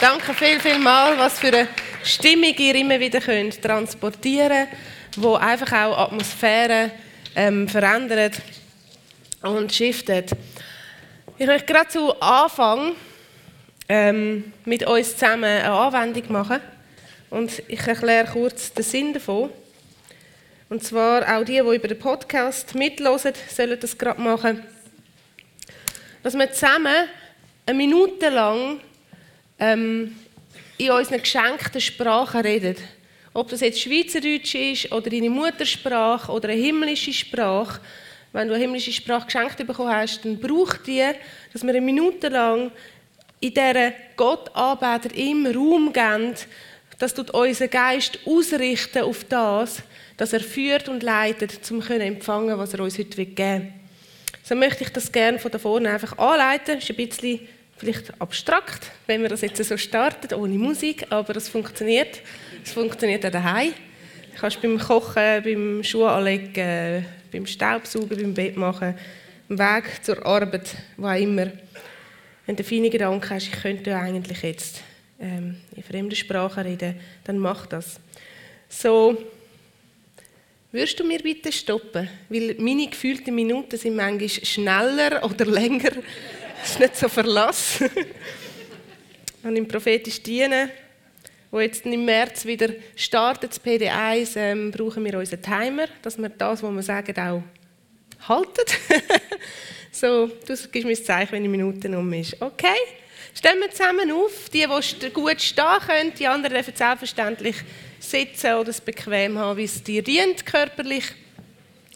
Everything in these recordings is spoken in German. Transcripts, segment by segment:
Danke viel, viel mal, was für eine Stimmung ihr immer wieder könnt transportieren die einfach auch Atmosphäre ähm, verändert und shiftet. Ich möchte gerade zu Anfang ähm, mit uns zusammen eine Anwendung machen und ich erkläre kurz den Sinn davon. Und zwar auch die, die über den Podcast mitlosen, sollen das gerade machen. Dass wir zusammen eine Minute lang ähm, in unseren geschenkten Sprachen reden. Ob das jetzt Schweizerdeutsch ist oder deine Muttersprache oder eine himmlische Sprache. Wenn du eine himmlische Sprache geschenkt bekommen hast, dann braucht die, dass wir eine Minute lang in dieser Gottanbeter im Raum geben, dass du unseren Geist ausrichten auf das, dass er führt und leitet, um zu empfangen, was er uns heute geben will. So möchte ich das gerne von da vorne einfach anleiten. Das ist ein bisschen vielleicht abstrakt, wenn wir das jetzt so starten, ohne Musik, aber es funktioniert. Es funktioniert auch daheim. Du kannst beim Kochen, beim Schuhe anlegen, beim Staubsaugen, beim Bett machen, im Weg zur Arbeit, wo auch immer. Wenn du feine Gedanken hast, ich könnte eigentlich jetzt ähm, in fremden Sprachen reden, dann mach das. So, würdest du mir bitte stoppen? Weil meine gefühlten Minuten sind manchmal schneller oder länger das ist nicht so Verlass. und im prophetisch Dienen, wo jetzt im März wieder startet, das PD1, ähm, brauchen wir unseren Timer, dass wir das, was wir sagen, auch halten. so, du gibst mir das Zeichen, wenn die Minute um ist. Okay? Stellen wir zusammen auf. Die, die gut stehen können, die anderen dürfen selbstverständlich sitzen oder es bequem haben, wie es dir dient, körperlich.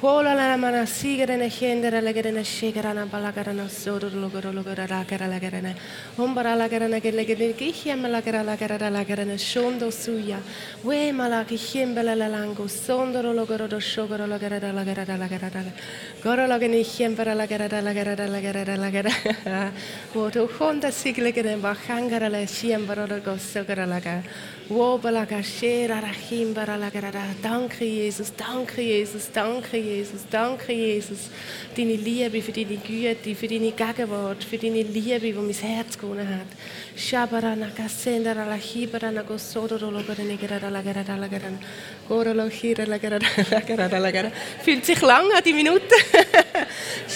Hola la mana sigara na hendera la gara na shigara na balagara na sodo logoro logoro la gara la gara na hombara la gara na gele gele kihya la gara la gara la gara na shondo suya we mala kihemba la logoro do shogoro la gara la gara la gara la goro la gara hembara la gara la gara la gara la gara wo to honda sigle gara ba hangara la shiembara do gosso gara la gara Danke, Jesus, danke, Jesus, danke, danke, Jesus. Deine Liebe, für deine Güte, für deine Gegenwart, für deine Liebe, die mein Herz gewonnen hat. Fühlt sich lang an die Minute.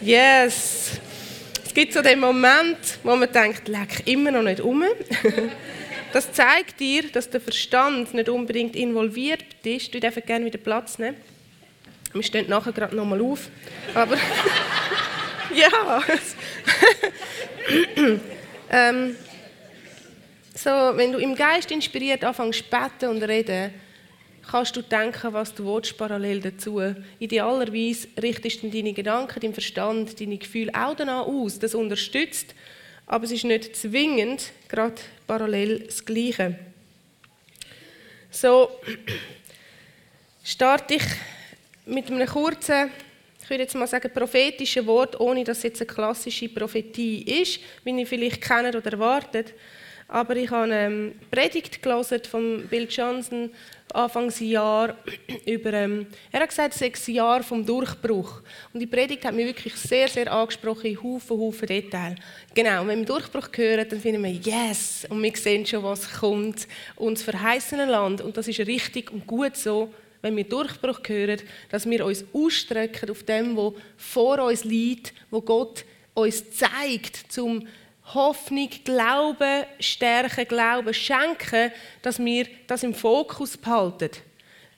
Yes. Es gibt so den Moment, wo man denkt, leck immer noch nicht um. Das zeigt dir, dass der Verstand nicht unbedingt involviert ist. Du darfst gerne wieder Platz nehmen. Wir stehen nachher gerade nochmal auf. Aber ja. ähm, so, wenn du im Geist inspiriert anfängst zu beten und reden, kannst du denken, was du willst, parallel dazu. Idealerweise richtest du deine Gedanken, deinen Verstand, deine Gefühle auch danach aus. Das unterstützt, aber es ist nicht zwingend gerade parallel das Gleiche. So starte ich mit einem kurzen, ich würde jetzt mal sagen, prophetischen Wort, ohne dass es jetzt eine klassische Prophetie ist, wie ihr vielleicht kennt oder erwartet. Aber ich habe eine Predigt gelesen von Bill Johnson Anfangsjahr über, ähm, er hat gesagt, es ist ein Jahr vom Durchbruch. Und die Predigt hat mich wirklich sehr, sehr angesprochen in Haufen, Haufen Details. Genau, wenn wir Durchbruch hören, dann finden wir Yes! Und wir sehen schon, was kommt. Und das verheißene Land, und das ist richtig und gut so, wenn wir Durchbruch hören, dass wir uns ausstrecken auf dem, was vor uns liegt, wo Gott uns zeigt, zum Hoffnung, Glauben, Stärke, Glauben schenken, dass wir das im Fokus behalten.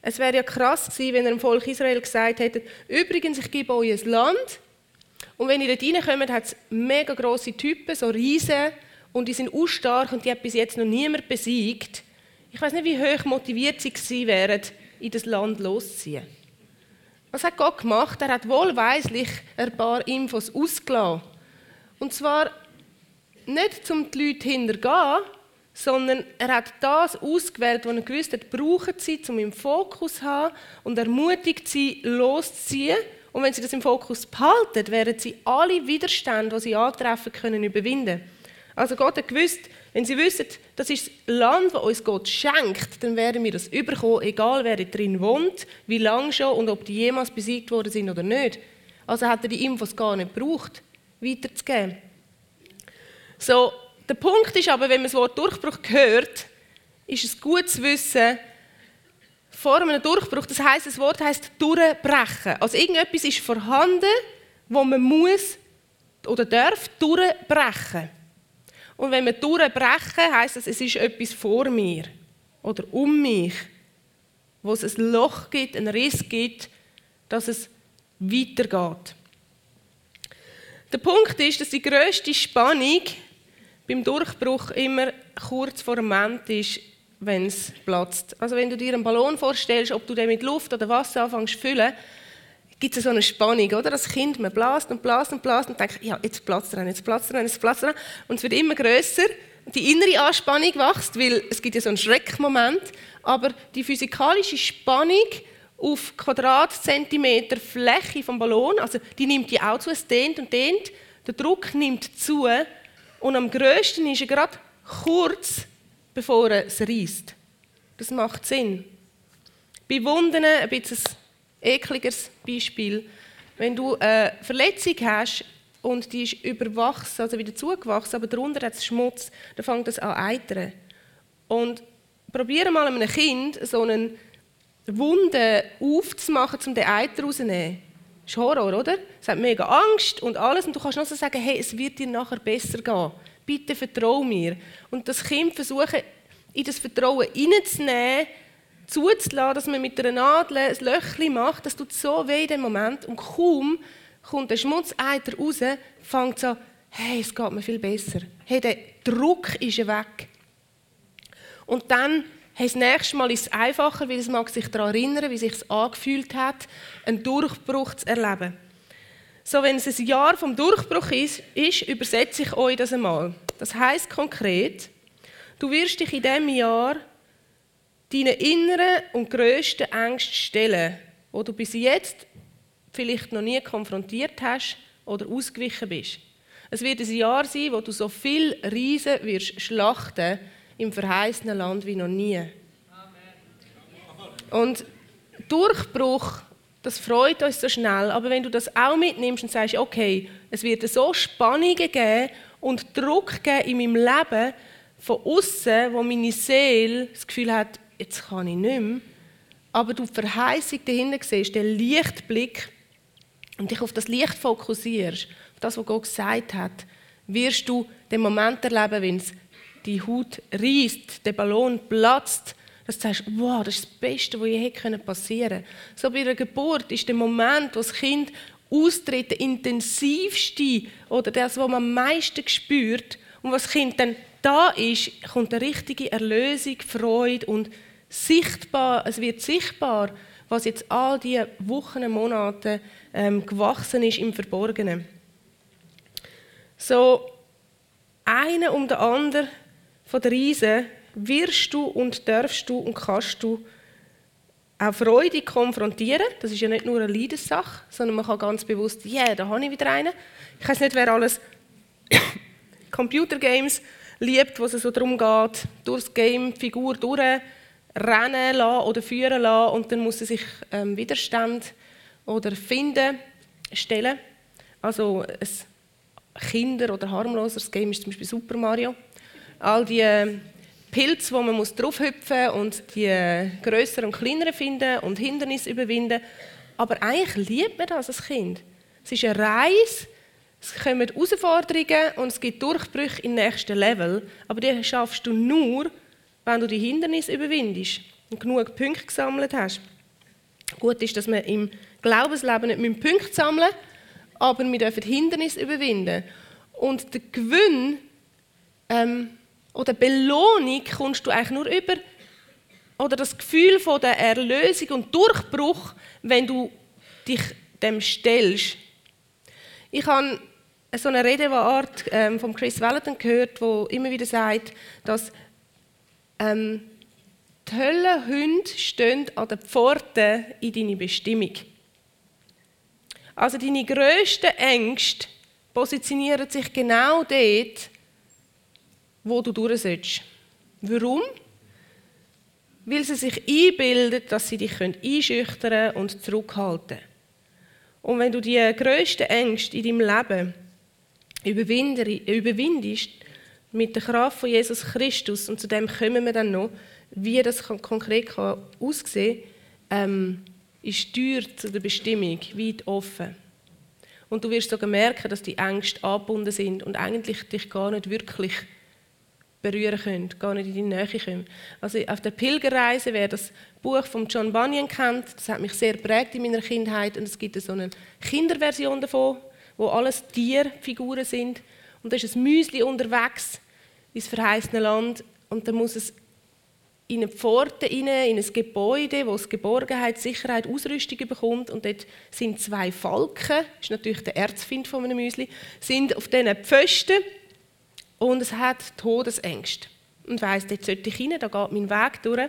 Es wäre ja krass gewesen, wenn er dem Volk Israel gesagt hätte, übrigens, ich gebe euch ein Land und wenn ihr dort reinkommt, hat es mega grosse Typen, so Riesen und die sind stark und die hat bis jetzt noch niemand besiegt. Ich weiß nicht, wie hoch motiviert sie gewesen wären, in das Land loszuziehen. Was hat Gott gemacht? Er hat wohlweislich ein paar Infos ausgelassen. Und zwar nicht um die Leute hintergehen, sondern er hat das ausgewählt, was er gewusst hat, brauchen sie, um im Fokus zu haben und ermutigt sie, loszuziehen. Und wenn sie das im Fokus behalten, werden sie alle Widerstände, die sie antreffen können, überwinden. Also Gott hat gewusst, wenn sie wissen, das ist das Land, das uns Gott schenkt, dann werden wir das überkommen, egal wer drin wohnt, wie lange schon und ob die jemals besiegt worden sind oder nicht. Also hat er die Infos gar nicht gebraucht, weiterzugeben. So, der Punkt ist aber, wenn man das Wort Durchbruch hört, ist es gut zu wissen, vor einem Durchbruch, das heißt, das Wort heißt durchbrechen. Also irgendetwas ist vorhanden, wo man muss oder darf durchbrechen. Und wenn wir durchbrechen, heißt das, es ist etwas vor mir oder um mich, wo es ein Loch gibt, einen Riss gibt, dass es weitergeht. Der Punkt ist, dass die größte Spannung beim Durchbruch immer kurz vor dem Moment ist, wenn es platzt. Also wenn du dir einen Ballon vorstellst, ob du den mit Luft oder Wasser anfängst zu füllen, gibt es so eine Spannung, oder? Das Kind, man blast und blast und blast und denkt, ja, jetzt platzt er, jetzt platzt er, jetzt platzt er. Und es wird immer größer. Die innere Anspannung wächst, weil es gibt ja so einen Schreckmoment. Aber die physikalische Spannung auf Quadratzentimeter Fläche vom Ballon, also die nimmt die auch zu, es dehnt und dehnt. Der Druck nimmt zu und am größten ist er gerade kurz, bevor es reißt. Das macht Sinn. Bei Wunden ein bisschen ein ekliges Beispiel. Wenn du eine Verletzung hast und die ist überwachsen, also wieder zugewachsen, aber darunter hat es Schmutz, dann fängt das an eitern. Und probiere mal einem Kind so eine Wunde aufzumachen, um den Eiter rauszunehmen. Das ist Horror, oder? Es hat mega Angst und alles. Und du kannst nur so sagen, hey, es wird dir nachher besser gehen. Bitte vertrau mir. Und das Kind versuchen, in das Vertrauen hineinzunehmen, zuzulassen, dass man mit einer Nadel ein Löchchen macht. Das tut so weh in dem Moment. Und kaum kommt der Schmutzeiter raus, fängt an, hey, es geht mir viel besser. Hey, der Druck ist weg. Und dann Hey, das nächste Mal ist es einfacher, weil es mag sich daran erinnern, wie sich es angefühlt hat, einen Durchbruch zu erleben. So, wenn es ein Jahr vom Durchbruch ist, ist übersetze ich euch das einmal. Das heißt konkret, du wirst dich in diesem Jahr deine inneren und grössten Ängste stellen, wo du bis jetzt vielleicht noch nie konfrontiert hast oder ausgewichen bist. Es wird ein Jahr sein, wo du so viel Riesen wirst schlachten im verheißenen Land wie noch nie. Und Durchbruch, das freut uns so schnell, aber wenn du das auch mitnimmst und sagst, okay, es wird so Spannungen geben und Druck geben in meinem Leben von außen, wo meine Seele das Gefühl hat, jetzt kann ich nicht mehr, aber du die Verheißung dahinter siehst, den Lichtblick und dich auf das Licht fokussierst, auf das, was Gott gesagt hat, wirst du den Moment erleben, wenn es die Haut reißt, der Ballon platzt, dass du sagst, wow, das ist das Beste, was je passieren konnte. So bei einer Geburt ist der Moment, wo das Kind austritt, der intensivste oder das, was man am meisten spürt. Und was das Kind dann da ist, kommt eine richtige Erlösung, Freude und sichtbar, es wird sichtbar, was jetzt all diese Wochen, Monate ähm, gewachsen ist im Verborgenen. So, einer um den anderen von der Riesen wirst du und darfst du und kannst du auch Freude konfrontieren. Das ist ja nicht nur eine Leidenssache, sondern man kann ganz bewusst, ja, yeah, da habe ich wieder einen. Ich weiß nicht, wer alles Computergames liebt, wo es so darum geht, durch das Game Figur durchrennen lassen oder führen lassen und dann muss er sich ähm, Widerstand oder finden stellen. Also ein Kinder- oder harmloseres Game ist zum Beispiel Super Mario all die ähm, Pilze, wo man muss draufhüpfen und die äh, größeren und kleineren finden und Hindernisse überwinden. Aber eigentlich liebt man das als Kind. Es ist eine Reise, es kommen Herausforderungen und es gibt Durchbrüche im nächsten Level. Aber die schaffst du nur, wenn du die Hindernisse überwindest und genug Punkte gesammelt hast. Gut ist, dass wir im Glaubensleben nicht Punkte sammeln aber wir dürfen Hindernisse überwinden. Und der Gewinn ähm, oder Belohnung kommst du eigentlich nur über oder das Gefühl von der Erlösung und Durchbruch, wenn du dich dem stellst. Ich habe so eine Redeart ähm, von Chris Valentin gehört, wo immer wieder sagt, dass ähm, die Höllenhunde stehen an der Pforte in deine Bestimmung. Also deine grössten Ängste positionieren sich genau dort, wo du durch sollst. Warum? Weil sie sich einbilden, dass sie dich einschüchtern und zurückhalten können. Und wenn du die grössten Ängste in deinem Leben überwindest, mit der Kraft von Jesus Christus, und zu dem kommen wir dann noch, wie das konkret aussehen kann, ähm, ist die Tür zu der Bestimmung weit offen. Und du wirst sogar merken, dass die Ängste angebunden sind und eigentlich dich gar nicht wirklich berühren können, gar nicht in die Nähe kommen. Also auf der Pilgerreise, wer das Buch von John Bunyan kennt, das hat mich sehr prägt in meiner Kindheit und es gibt so eine Kinderversion davon, wo alles Tierfiguren sind und da ist ein Müsli unterwegs ins verheißene Land und dann muss es in eine Pforte in ein Gebäude, wo es Geborgenheit, Sicherheit, Ausrüstung bekommt. Und dort sind zwei Falken, das ist natürlich der Erzfind von einem Müsli, sind auf diesen Pfosten und es hat Todesängste. Und weiss, dort sollte ich rein, da geht mein Weg durch.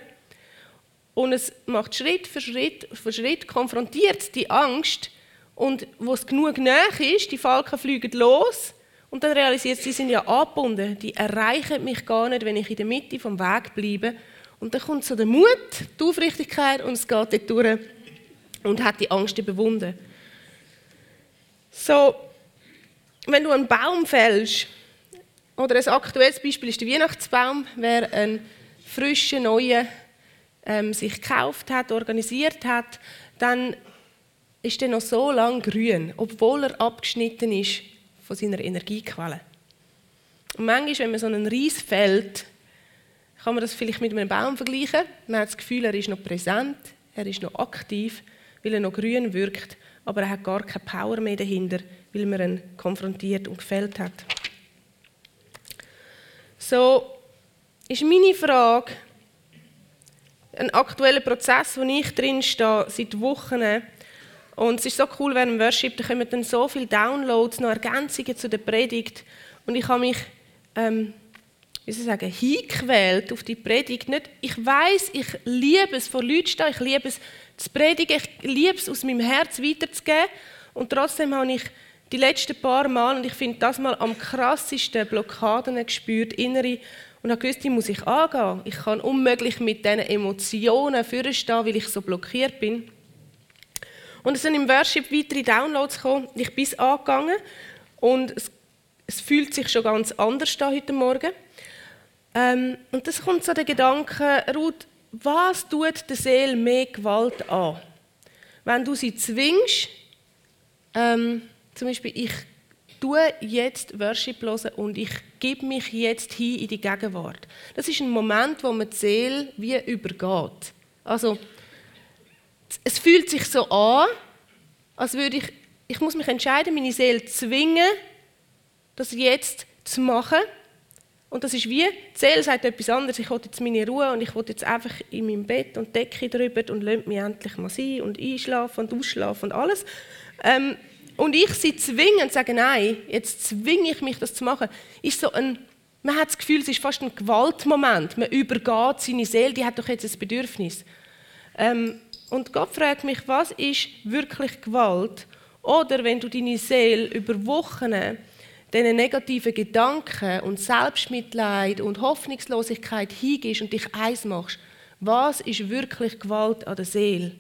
Und es macht Schritt für Schritt für Schritt, konfrontiert die Angst. Und wo es genug näher ist, die Falken fliegen los. Und dann realisiert sie, sie sind ja angebunden. Die erreichen mich gar nicht, wenn ich in der Mitte vom Weg bleibe. Und dann kommt so der Mut, die Aufrichtigkeit und es geht dort durch und hat die Angst überwunden. So, wenn du einen Baum fällst, oder ein aktuelles Beispiel ist der Weihnachtsbaum, wer einen frischen, neuen ähm, sich gekauft hat, organisiert hat, dann ist er noch so lange grün, obwohl er abgeschnitten ist von seiner Energiequelle. Und manchmal, wenn man so einen Reis fällt, kann man das vielleicht mit einem Baum vergleichen. Man hat das Gefühl, er ist noch präsent, er ist noch aktiv, weil er noch grün wirkt, aber er hat gar keine Power mehr dahinter, weil man ihn konfrontiert und gefällt hat. So ist meine Frage, ein aktueller Prozess, wo ich drin stehe, seit Wochen. Und es ist so cool, während dem Worship, da kommen dann so viele Downloads, noch Ergänzungen zu der Predigt. Und ich habe mich ähm, wie soll ich sagen, hingequält auf die Predigt. Nicht, ich weiß, ich liebe es, vor Leuten stehen, ich liebe es zu predigen, ich liebe es, aus meinem Herz weiterzugeben. Und trotzdem habe ich die letzten paar Mal, und ich finde das mal am krassesten, Blockaden gespürt, innere, und habe gewusst, die muss ich angehen. Ich kann unmöglich mit diesen Emotionen vorstehen, weil ich so blockiert bin. Und es sind im Worship weitere Downloads gekommen. Ich bin es angegangen und es, es fühlt sich schon ganz anders an heute Morgen. Ähm, und das kommt so der Gedanke, Ruth, was tut der Seele mehr Gewalt an? Wenn du sie zwingst, ähm, zum Beispiel, ich tue jetzt Worship hören und ich gebe mich jetzt hin in die Gegenwart. Das ist ein Moment, wo man die Seele wie übergeht. Also, es fühlt sich so an, als würde ich, ich muss mich entscheiden, meine Seele zwingen, das jetzt zu machen. Und das ist wie, die Seele sagt etwas anderes, ich will jetzt meine Ruhe und ich will jetzt einfach in meinem Bett und Decke drüber und lasse mich endlich mal sein und einschlafen und ausschlafen und alles. Ähm, und ich sie zwingen und sage, nein, jetzt zwinge ich mich, das zu machen, ist so ein, man hat das Gefühl, es ist fast ein Gewaltmoment. Man übergeht seine Seele, die hat doch jetzt ein Bedürfnis. Ähm, und Gott fragt mich, was ist wirklich Gewalt? Oder wenn du deine Seele über Wochen diesen negativen Gedanken und Selbstmitleid und Hoffnungslosigkeit hingehst und dich eins machst, was ist wirklich Gewalt an der Seele?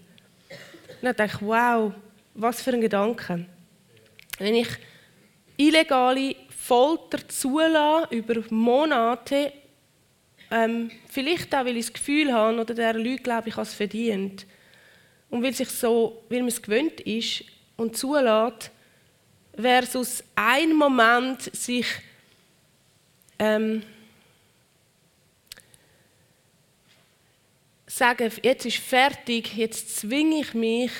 Und dann denke ich, wow, was für ein Gedanke. Wenn ich illegale Folter zulasse über Monate, ähm, vielleicht auch, weil ich das Gefühl habe, oder der Leute glaube ich, habe es verdient, und weil, sich so, weil man es gewöhnt ist und zulässt, versus ein Moment sich ähm, sagen, jetzt ist fertig, jetzt zwinge ich mich,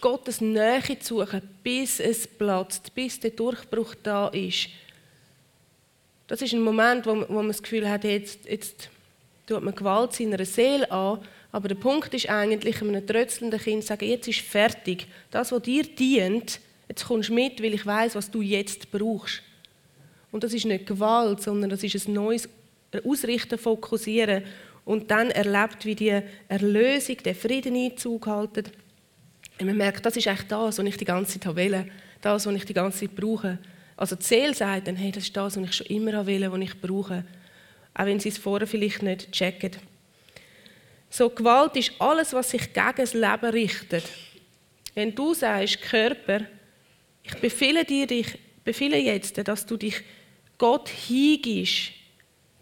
Gottes Nähe zu suchen, bis es platzt, bis der Durchbruch da ist. Das ist ein Moment, wo, wo man das Gefühl hat, jetzt, jetzt tut man Gewalt seiner Seele an, aber der Punkt ist eigentlich, einem trötzelnden Kind zu sagen, jetzt ist fertig. Das, was dir dient, Jetzt kommst du mit, weil ich weiß, was du jetzt brauchst. Und das ist nicht Gewalt, sondern das ist ein neues Ausrichten, Fokussieren. Und dann erlebt, wie die Erlösung, der Frieden Einzug halten. Und man merkt, das ist eigentlich das, was ich die ganze Zeit will. Das, was ich die ganze Zeit brauche. Also die Seele sagt dann, hey, das ist das, was ich schon immer will, was ich brauche. Auch wenn sie es vorher vielleicht nicht checken. So, Gewalt ist alles, was sich gegen das Leben richtet. Wenn du sagst, Körper, ich befehle dir, ich befehle jetzt, dass du dich Gott hingibst,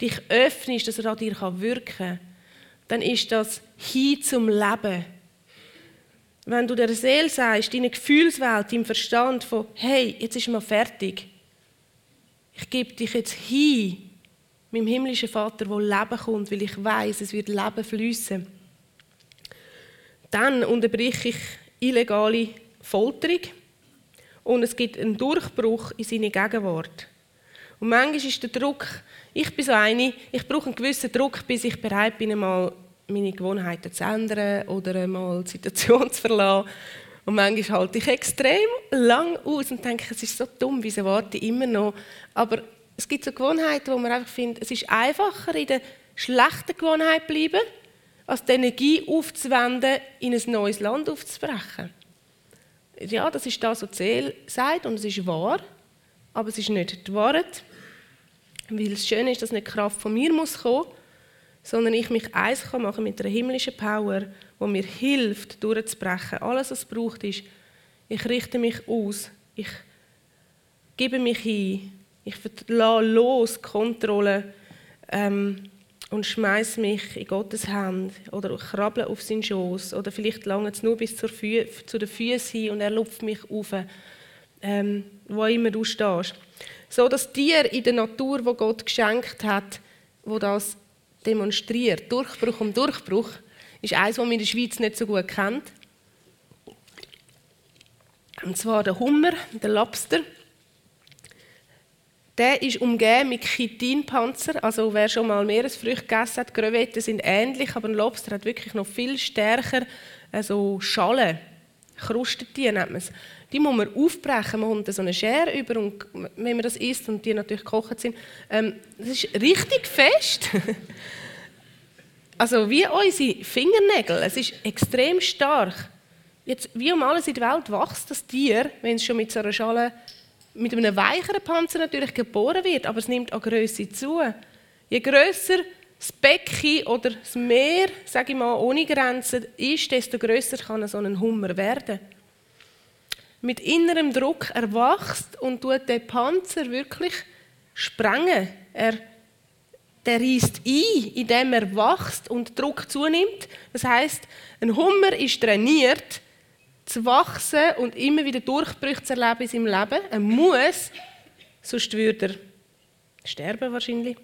dich öffnest, dass er an dir wirken kann, dann ist das hin zum Leben. Wenn du der Seele sagst, deine Gefühlswelt, deinem Verstand von, hey, jetzt ist mal fertig. Ich gebe dich jetzt hin, meinem himmlischen Vater, wo Leben kommt, weil ich weiß, es wird Leben fließen. Dann unterbrich ich illegale Folterung und es gibt einen Durchbruch in seine Gegenwart. Und manchmal ist der Druck, ich bin so eine, ich brauche einen gewissen Druck, bis ich bereit bin, einmal meine Gewohnheiten zu ändern oder einmal die Situation zu verlassen. Und manchmal halte ich extrem lang aus und denke, es ist so dumm, wieso warte ich immer noch. Aber es gibt so Gewohnheiten, wo man einfach findet, es ist einfacher, in der schlechten Gewohnheit zu bleiben, als die Energie aufzuwenden, in ein neues Land aufzubrechen. Ja, das ist das, was die Seele sagt und es ist wahr, aber es ist nicht die Wahrheit. Weil das Schöne ist, dass nicht Kraft von mir muss kommen, sondern ich mich eins kann machen mit einer himmlischen Power, die mir hilft, durchzubrechen. Alles, was es braucht, ist, ich richte mich aus, ich gebe mich hin, ich lasse los Kontrolle ähm, und schmeiße mich in Gottes Hand oder krabble auf seinen Schoß oder vielleicht lange es nur bis zur Fü zu den Füßen hin und er lupft mich auf, ähm, wo immer du stehst. So dass Tier in der Natur, wo Gott geschenkt hat, wo das demonstriert, Durchbruch um Durchbruch, ist eines, was man in der Schweiz nicht so gut kennt. Und zwar der Hummer, der Lobster. Der ist umgeben mit Chitinpanzer. Also wer schon mal Meeresfrüchte gegessen hat, Krevetten sind ähnlich, aber ein Lobster hat wirklich noch viel stärker also Schalen. Krustentiere nennt man es. Die muss man aufbrechen. Man kommt so eine Schere über und wenn man das isst und die natürlich gekocht sind, ähm, das ist richtig fest. also wie unsere Fingernägel. Es ist extrem stark. Jetzt, wie um alles in der Welt wächst das Tier, wenn es schon mit so einer Schale mit einem weicheren Panzer natürlich geboren wird, aber es nimmt an Größe zu. Je größer das Becken oder das Meer, sage ich mal, ohne Grenzen ist, desto größer kann so ein Hummer werden. Mit innerem Druck erwachst und tut der Panzer wirklich sprengen. Er der reißt ein, indem er wächst und Druck zunimmt. Das heißt, ein Hummer ist trainiert, zu wachsen und immer wieder Durchbrüche zu erleben in seinem Leben. Er muss, sonst würde er sterben wahrscheinlich.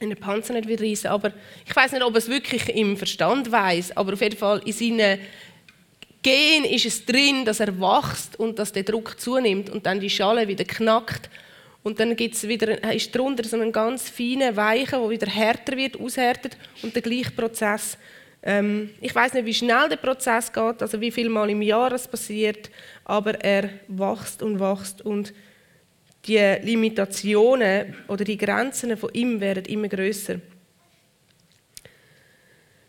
Wenn der Panzer nicht wieder reißen. Aber ich weiß nicht, ob er es wirklich im Verstand weiß, aber auf jeden Fall in seinen Gen ist es drin, dass er wächst und dass der Druck zunimmt und dann die Schale wieder knackt. Und dann gibt's wieder, ist darunter so ein ganz feiner Weichen, der wieder härter wird, aushärtet und der gleiche Prozess ähm, ich weiß nicht, wie schnell der Prozess geht, also wie viel Mal im Jahr es passiert, aber er wächst und wächst und die Limitationen oder die Grenzen von ihm werden immer größer.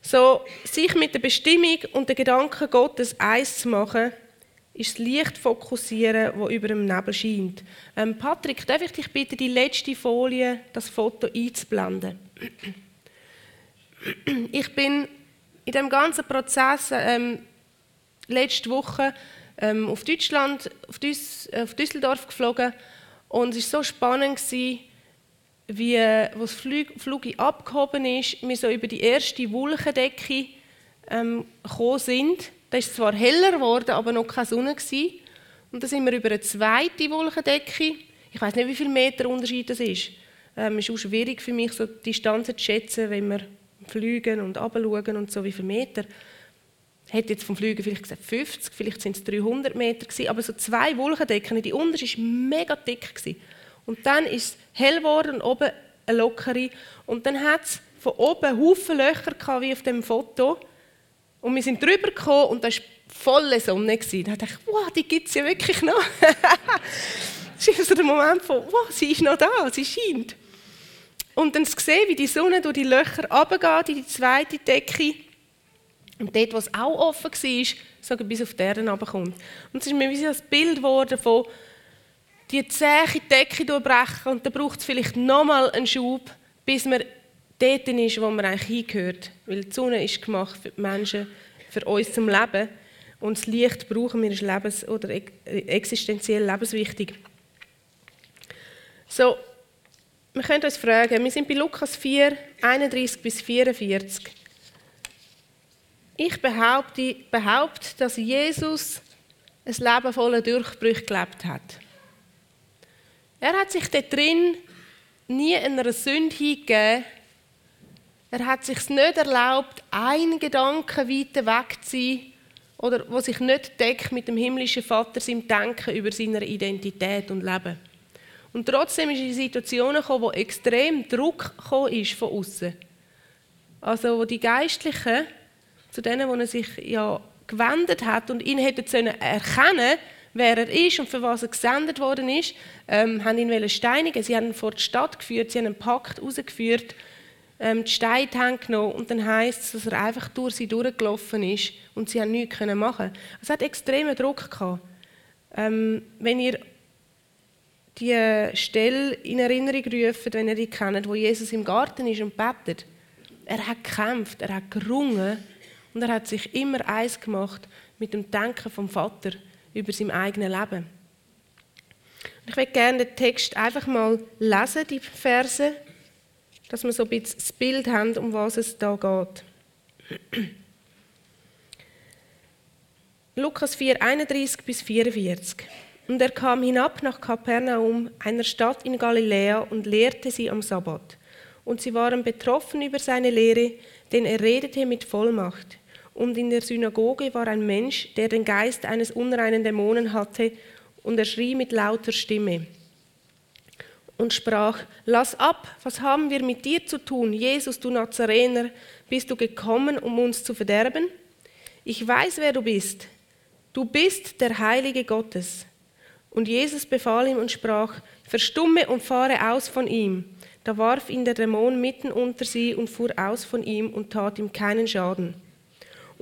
So, sich mit der Bestimmung und den Gedanken Gottes eins zu machen, ist das Licht fokussieren, das über dem Nebel scheint. Ähm, Patrick, darf ich dich bitten, die letzte Folie, das Foto einzublenden? Ich bin in dem ganzen Prozess ähm, letzte Woche ähm, auf Deutschland, auf, Düs, auf, Düsseldorf geflogen und es war so spannend, gewesen, wie, als das Flug, abgehoben ist, wir so über die erste Wolkendecke ähm, gekommen sind. Da ist zwar heller geworden, aber noch keine Sonne gewesen. Und dann sind wir über eine zweite Wolkendecke. Ich weiß nicht, wie viel Meter Unterschied das ist. Ähm, ist auch schwierig für mich, so die Distanzen zu schätzen, wenn wir fliegen und runterschauen und so, wie viele Meter. Ich hätte jetzt vom Fliegen vielleicht gesagt 50, vielleicht sind es 300 Meter gewesen, aber so zwei Wolkendecken, die unterste war mega dick. Gewesen. Und dann ist es hell geworden oben eine lockere. Und dann hat es von oben Haufen Löcher gehabt, wie auf dem Foto. Und wir sind drüber gekommen und da war volle Sonne. Gewesen. Da dachte ich, wow, die gibt es ja wirklich noch. das ist so der Moment von, wow, sie ist noch da, sie scheint. Und dann zu sehen, wie die Sonne durch die Löcher runtergeht in die zweite Decke. Und dort, wo es auch offen war, sogar bis auf Erde runterkommt. Und es ist mir wie so ein Bild geworden von, die zähe Decke durchbrechen und dann braucht es vielleicht nochmal einen Schub, bis man dort ist, wo man eigentlich hingehört. Weil die Sonne ist gemacht für die Menschen, für uns zum Leben. Und das Licht brauchen wir, ist lebens- oder existenziell lebenswichtig. So, wir können uns fragen, wir sind bei Lukas 4, 31 bis 44. Ich behaupte, behaupte dass Jesus ein Leben voller Durchbrüche gelebt hat. Er hat sich dort drin nie einer Sünde hingegeben. Er hat sich nicht erlaubt, einen Gedanken weiter weg zu sein oder was sich nicht deckt mit dem himmlischen Vater, seinem Denken über seine Identität und Leben. Und trotzdem ist in Situationen gekommen, wo extrem Druck ist von außen. Also wo die Geistlichen zu denen, wo er sich ja gewendet hat und ihn hätten erkennen wer er ist und für was er gesendet worden ist, ähm, haben ihn steinigen. Sie haben ihn vor die Stadt geführt, sie haben einen Pakt rausgeführt, ähm, die Steine genommen und dann heisst es, dass er einfach durch sie durchgelaufen ist und sie haben nichts machen können. Es hat extremen Druck gehabt. Ähm, wenn ihr die Stelle in Erinnerung ruft, wenn ihr die kennt, wo Jesus im Garten ist und betet, er hat gekämpft, er hat gerungen und er hat sich immer eins gemacht mit dem Denken vom Vater über sein eigenes Leben. Ich möchte gerne den Text einfach mal lesen, die Verse, dass wir so ein bisschen das Bild haben, um was es da geht. Lukas 4, 31 bis 44. Und er kam hinab nach Kapernaum, einer Stadt in Galiläa, und lehrte sie am Sabbat. Und sie waren betroffen über seine Lehre, denn er redete mit Vollmacht. Und in der Synagoge war ein Mensch, der den Geist eines unreinen Dämonen hatte, und er schrie mit lauter Stimme und sprach, lass ab, was haben wir mit dir zu tun, Jesus, du Nazarener, bist du gekommen, um uns zu verderben? Ich weiß, wer du bist. Du bist der Heilige Gottes. Und Jesus befahl ihm und sprach, verstumme und fahre aus von ihm. Da warf ihn der Dämon mitten unter sie und fuhr aus von ihm und tat ihm keinen Schaden.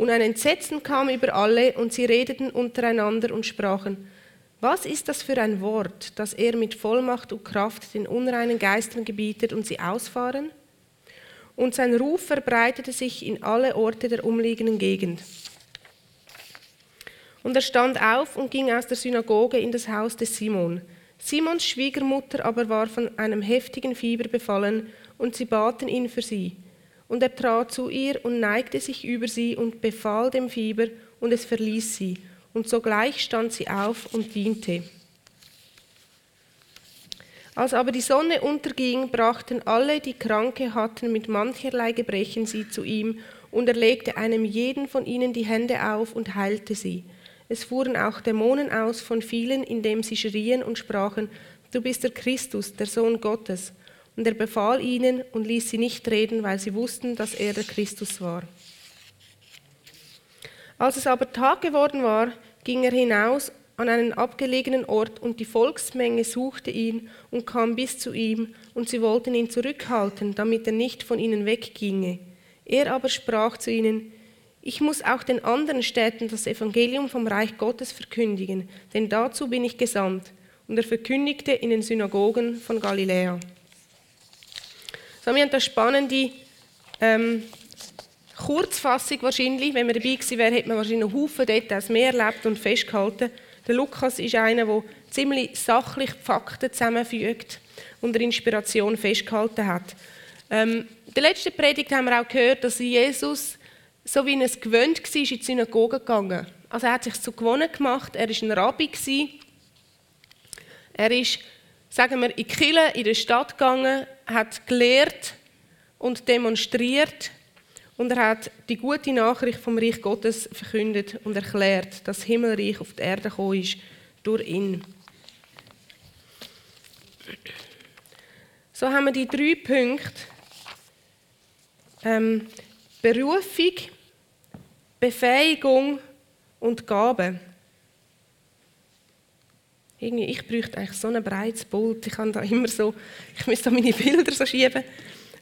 Und ein Entsetzen kam über alle, und sie redeten untereinander und sprachen, was ist das für ein Wort, dass er mit Vollmacht und Kraft den unreinen Geistern gebietet und sie ausfahren? Und sein Ruf verbreitete sich in alle Orte der umliegenden Gegend. Und er stand auf und ging aus der Synagoge in das Haus des Simon. Simons Schwiegermutter aber war von einem heftigen Fieber befallen, und sie baten ihn für sie. Und er trat zu ihr und neigte sich über sie und befahl dem Fieber, und es verließ sie. Und sogleich stand sie auf und diente. Als aber die Sonne unterging, brachten alle, die Kranke hatten, mit mancherlei Gebrechen sie zu ihm, und er legte einem jeden von ihnen die Hände auf und heilte sie. Es fuhren auch Dämonen aus von vielen, indem sie schrien und sprachen, Du bist der Christus, der Sohn Gottes. Und er befahl ihnen und ließ sie nicht reden, weil sie wussten, dass er der Christus war. Als es aber Tag geworden war, ging er hinaus an einen abgelegenen Ort und die Volksmenge suchte ihn und kam bis zu ihm und sie wollten ihn zurückhalten, damit er nicht von ihnen wegginge. Er aber sprach zu ihnen, ich muss auch den anderen Städten das Evangelium vom Reich Gottes verkündigen, denn dazu bin ich gesandt. Und er verkündigte in den Synagogen von Galiläa. So, wir haben eine spannende ähm, Kurzfassung wahrscheinlich. Wenn man dabei gewesen wäre, hätte man wahrscheinlich einen Haufen Details mehr erlebt und festgehalten. Der Lukas ist einer, der ziemlich sachlich Fakten zusammenfügt und der Inspiration festgehalten hat. Ähm, in der letzten Predigt haben wir auch gehört, dass Jesus, so wie er es gewöhnt war, in die Synagoge gegangen. Also er hat sich zu gewohnt gemacht, er war ein Rabbi. Er ist sagen wir, in die Kirche, in der Stadt gegangen, hat gelehrt und demonstriert und er hat die gute Nachricht vom Reich Gottes verkündet und erklärt, dass das Himmelreich auf die Erde gekommen ist durch ihn. So haben wir die drei Punkte. Ähm, Berufung, Befähigung und Gaben. Irgendwie, ich bräuchte eigentlich so ein breites Pult. Ich da immer so, ich müsste da meine Bilder so schieben.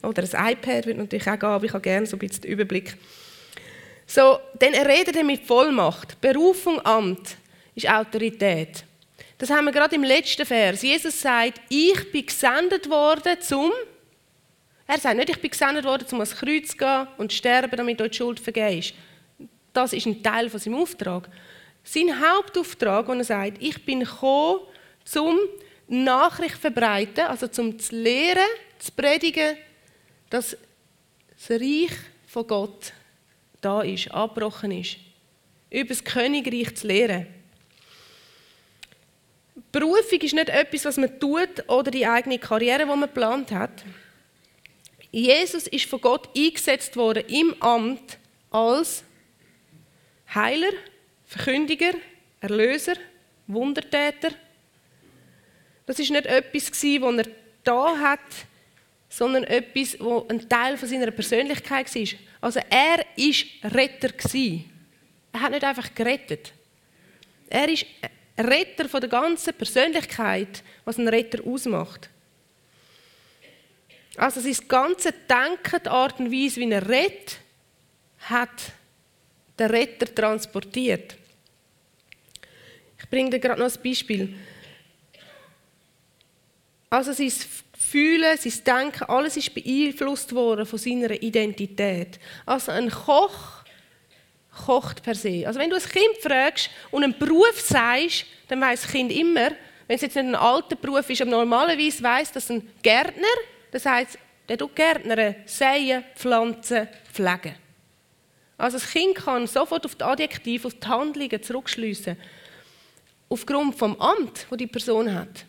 Oder ein iPad würde natürlich auch gehen, aber ich habe gerne so ein bisschen den Überblick. So, dann er mit Vollmacht. Berufung, Amt ist Autorität. Das haben wir gerade im letzten Vers. Jesus sagt, ich bin gesendet worden zum. Er sagt nicht, ich bin gesendet worden, um ans Kreuz zu gehen und zu sterben, damit euch die Schuld vergeben ist. Das ist ein Teil von seinem Auftrag. Sein Hauptauftrag, wo er sagt, ich bin gekommen, zum Nachricht zu verbreiten, also zum zu lehren, zu predigen, dass das Reich von Gott da ist, abgebrochen ist. Über das Königreich zu lehren. Berufung ist nicht etwas, was man tut oder die eigene Karriere, die man geplant hat. Jesus ist von Gott eingesetzt worden im Amt als Heiler, Verkündiger, Erlöser, Wundertäter. Das ist nicht etwas, was er da hat, sondern etwas, wo ein Teil von seiner Persönlichkeit war. Also er war Retter. Er hat nicht einfach gerettet. Er ist Retter von der ganzen Persönlichkeit, was ein Retter ausmacht. Also sein ganze Denken, die Art und Weise, wie er redet, hat der Retter transportiert. Ich bringe dir gerade noch ein Beispiel. Also sein Fühlen, sein Denken, alles ist beeinflusst worden von seiner Identität. Also ein Koch kocht per se. Also wenn du ein Kind fragst und einen Beruf sagst, dann weiß das Kind immer, wenn es jetzt nicht ein alter Beruf ist, aber normalerweise weiß, dass ein Gärtner, das heißt, der tut Gärtner säen, pflanzen, pflegen. Also das Kind kann sofort auf die Adjektive, auf die Handlungen zurückschliessen, aufgrund vom Amt, wo die Person hat.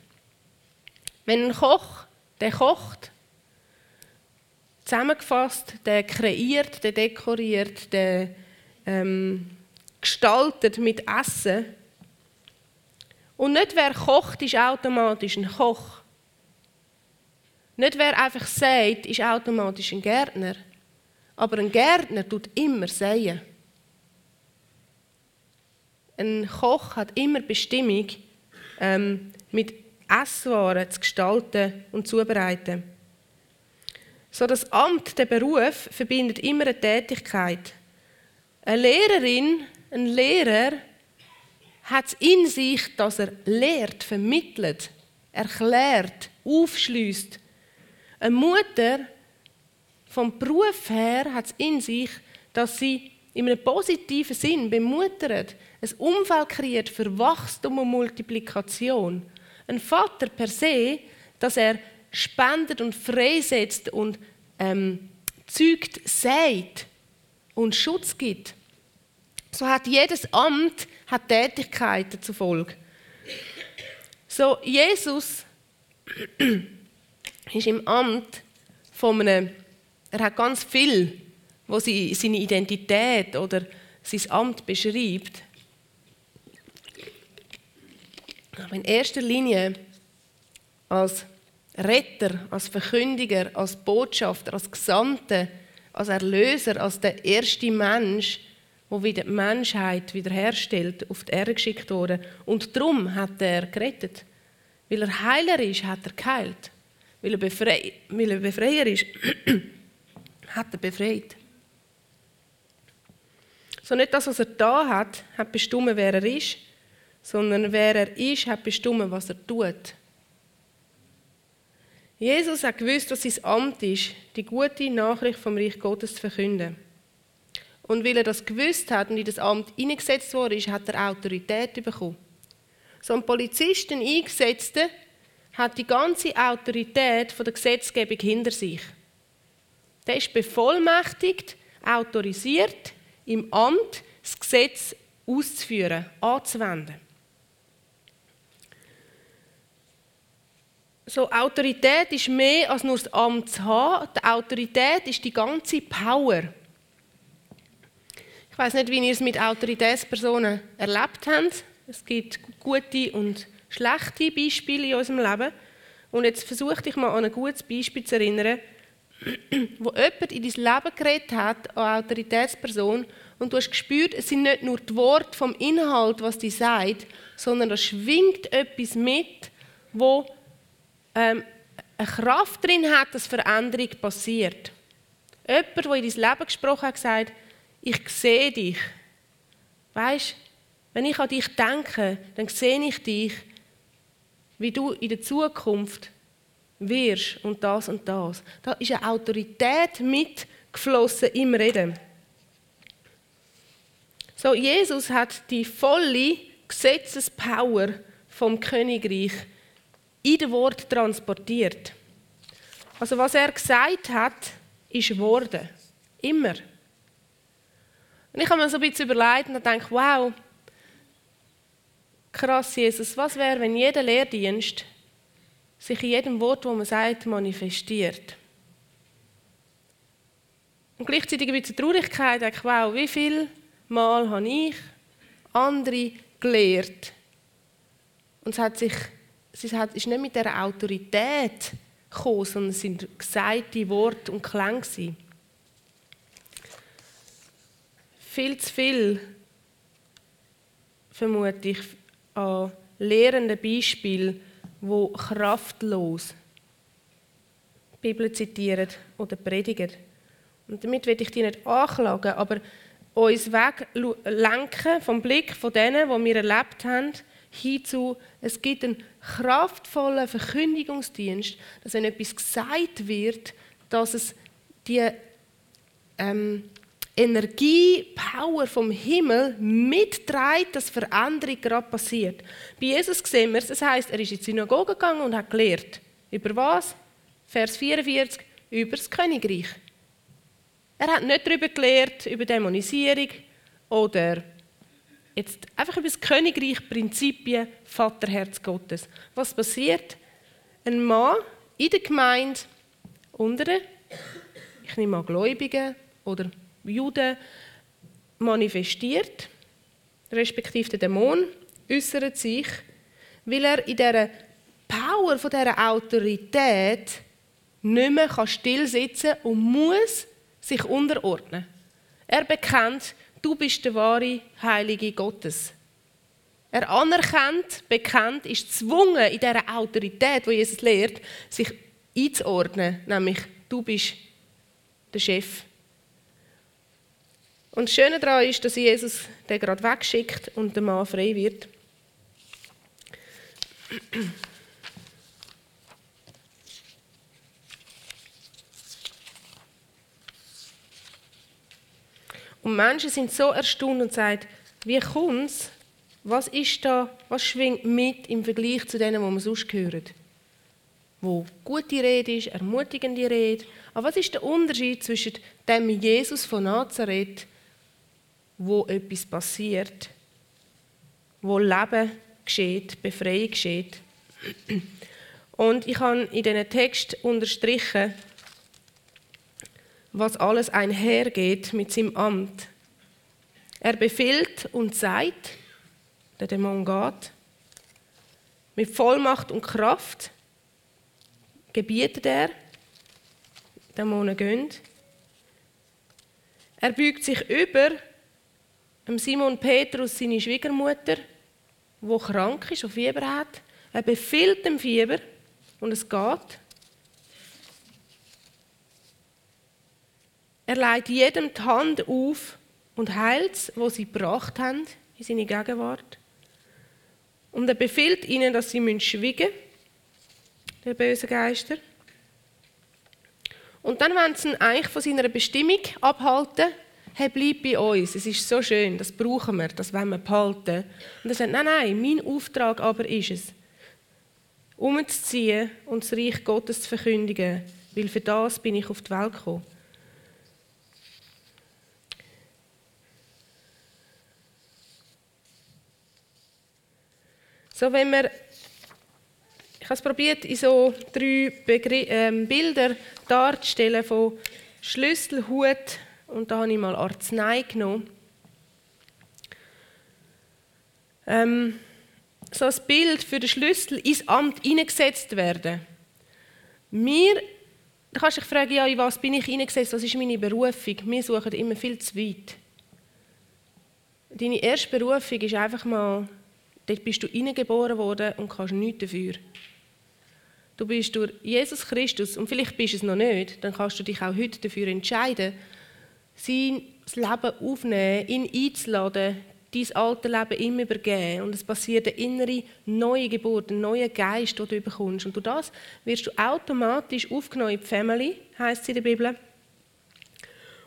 Wenn ein Koch der kocht. Zusammengefasst, der kreiert, der dekoriert, der ähm, gestaltet mit Essen. Und nicht wer kocht, ist automatisch ein Koch. Nicht wer einfach sagt, ist automatisch ein Gärtner. Aber ein Gärtner tut immer säen. Ein Koch hat immer Bestimmung, ähm, mit Esswaren zu gestalten und zubereiten. So das Amt, der Beruf, verbindet immer eine Tätigkeit. Eine Lehrerin, ein Lehrer, hat es in sich, dass er lehrt, vermittelt, erklärt, aufschließt. Eine Mutter vom Beruf her hat es in sich, dass sie in einem positiven Sinn bemuttert, ein Umfeld kreiert für Wachstum und Multiplikation. Ein Vater per se, dass er spendet und freisetzt und ähm, zügt, sägt und Schutz gibt. So hat jedes Amt hat Tätigkeiten zur Folge. So, Jesus ist im Amt von einem, er hat ganz viel, wo sie seine Identität oder sein Amt beschreibt. Aber in erster Linie als Retter, als Verkündiger, als Botschafter, als Gesandter, als Erlöser, als der erste Mensch, der wieder die Menschheit wiederherstellt, auf die Erde geschickt wurde. Und darum hat er gerettet. Weil er Heiler ist, hat er geheilt. Weil er, Befrei weil er Befreier ist, hat er befreit. So nicht das, was er da hat, hat bestimmt, wer er ist, sondern wer er ist, hat bestimmt, was er tut. Jesus hat gewusst, was sein Amt ist, die gute Nachricht vom Reich Gottes zu verkünden. Und weil er das gewusst hat und in das Amt eingesetzt wurde, hat er Autorität bekommen. So ein Polizist, ein Eingesetzter, hat die ganze Autorität von der Gesetzgebung hinter sich. Der ist bevollmächtigt, autorisiert, im Amt das Gesetz auszuführen, anzuwenden. So, Autorität ist mehr als nur das Amt zu haben. Die Autorität ist die ganze Power. Ich weiß nicht, wie ihr es mit Autoritätspersonen erlebt habt. Es gibt gute und schlechte Beispiele in unserem Leben. Und jetzt versuche ich mal an ein gutes Beispiel zu erinnern. Wo jemand in dein Leben geredet hat, eine Autoritätsperson, und du hast gespürt, es sind nicht nur die Worte vom Inhalt, was die sagt, sondern da schwingt etwas mit, wo ähm, eine Kraft drin hat, dass Veränderung passiert. Jemand, der in dein Leben gesprochen hat, gesagt, ich sehe dich. Weißt, wenn ich an dich denke, dann sehe ich dich, wie du in der Zukunft wirst und das und das. Da ist eine Autorität mitgeflossen im Reden. So, Jesus hat die volle Gesetzespower vom Königreich in dem Wort transportiert. Also was er gesagt hat, ist geworden. Immer. Und ich habe mir so ein bisschen überlegt und denke, wow, krass, Jesus, was wäre, wenn jeder Lehrdienst sich in jedem Wort, wo man sagt, manifestiert? Und gleichzeitig ein bisschen Traurigkeit, denke ich, wow, wie viel Mal habe ich andere gelehrt. Und es, hat sich, es ist nicht mit dieser Autorität gekommen, sondern es sind gesagte Worte und Klänge. Viel zu viel, vermute ich, an lehrenden Beispielen, wo kraftlos die Bibel zitieren oder predigen. Und damit will ich die nicht anklagen, aber uns weglenken vom Blick von denen, die wir erlebt haben, hinzu, es gibt einen kraftvollen Verkündigungsdienst, dass wenn etwas gesagt wird, dass es die ähm, Energie, Power vom Himmel mitträgt, dass Veränderung gerade passiert. Bei Jesus sehen wir es, das heisst, er ist in die Synagoge gegangen und hat gelehrt. Über was? Vers 44, über das Königreich. Er hat nicht darüber gelehrt, über Dämonisierung oder jetzt einfach über das Königreich, Prinzipien, Vaterherz Gottes. Was passiert? Ein Mann in der Gemeinde, unter ich nehme an Gläubigen oder Juden, manifestiert, respektive der Dämon äußert sich, weil er in dieser Power von dieser Autorität nicht mehr still sitzen kann und muss sich unterordnen. Er bekennt, du bist der wahre Heilige Gottes. Er anerkennt, bekennt, ist gezwungen, in dieser Autorität, die Jesus lehrt, sich einzuordnen, nämlich du bist der Chef. Und das Schöne daran ist, dass Jesus den gerade wegschickt und der Mann frei wird. Und Menschen sind so erstaunt und sagen, wie kommt es? Was ist da, was schwingt mit im Vergleich zu denen, die wir sonst hören? Wo gute Rede ist, ermutigende Rede. Aber was ist der Unterschied zwischen dem Jesus von Nazareth, wo etwas passiert, wo Leben geschieht, Befreiung geschieht? Und ich habe in diesen Text unterstrichen, was alles einhergeht mit seinem Amt. Er befiehlt und sagt, der Dämon geht, mit Vollmacht und Kraft gebietet er, Dämonen gehen. Er beugt sich über Simon Petrus, seine Schwiegermutter, wo krank ist, und Fieber hat. Er befiehlt dem Fieber und es geht. Er legt jedem die Hand auf und heilt es, wo sie gebracht haben, in seine Gegenwart. Und er befiehlt ihnen, dass sie schweigen müssen, der bösen Geister. Und dann wollen sie ihn eigentlich von seiner Bestimmung abhalten. Hey, bleib bei uns, es ist so schön, das brauchen wir, das wollen wir behalten. Und er sagt, nein, nein, mein Auftrag aber ist es, umzuziehen und das Reich Gottes zu verkündigen, weil für das bin ich auf die Welt gekommen. So, wenn wir, ich habe es probiert, in so drei Begr ähm, Bilder darzustellen von Schlüssel, Hut und da habe ich mal Arznei genommen. Ähm, so ein Bild für den Schlüssel ins Amt eingesetzt werden. Wir dann kannst du dich fragen, ja, in was bin ich hineingesetzt, was ist meine Berufung? Wir suchen immer viel zu weit. Deine erste Berufung ist einfach mal, dort bist du hineingeboren worden und kannst nichts dafür. Du bist durch Jesus Christus, und vielleicht bist du es noch nicht, dann kannst du dich auch heute dafür entscheiden, sein Leben aufnehmen, ihn einzuladen, dein alte Leben ihm übergeben. Und es passiert eine innere neue Geburt, ein neuer Geist, den du bekommst. Und durch das wirst du automatisch aufgenommen in die Family, heisst es in der Bibel.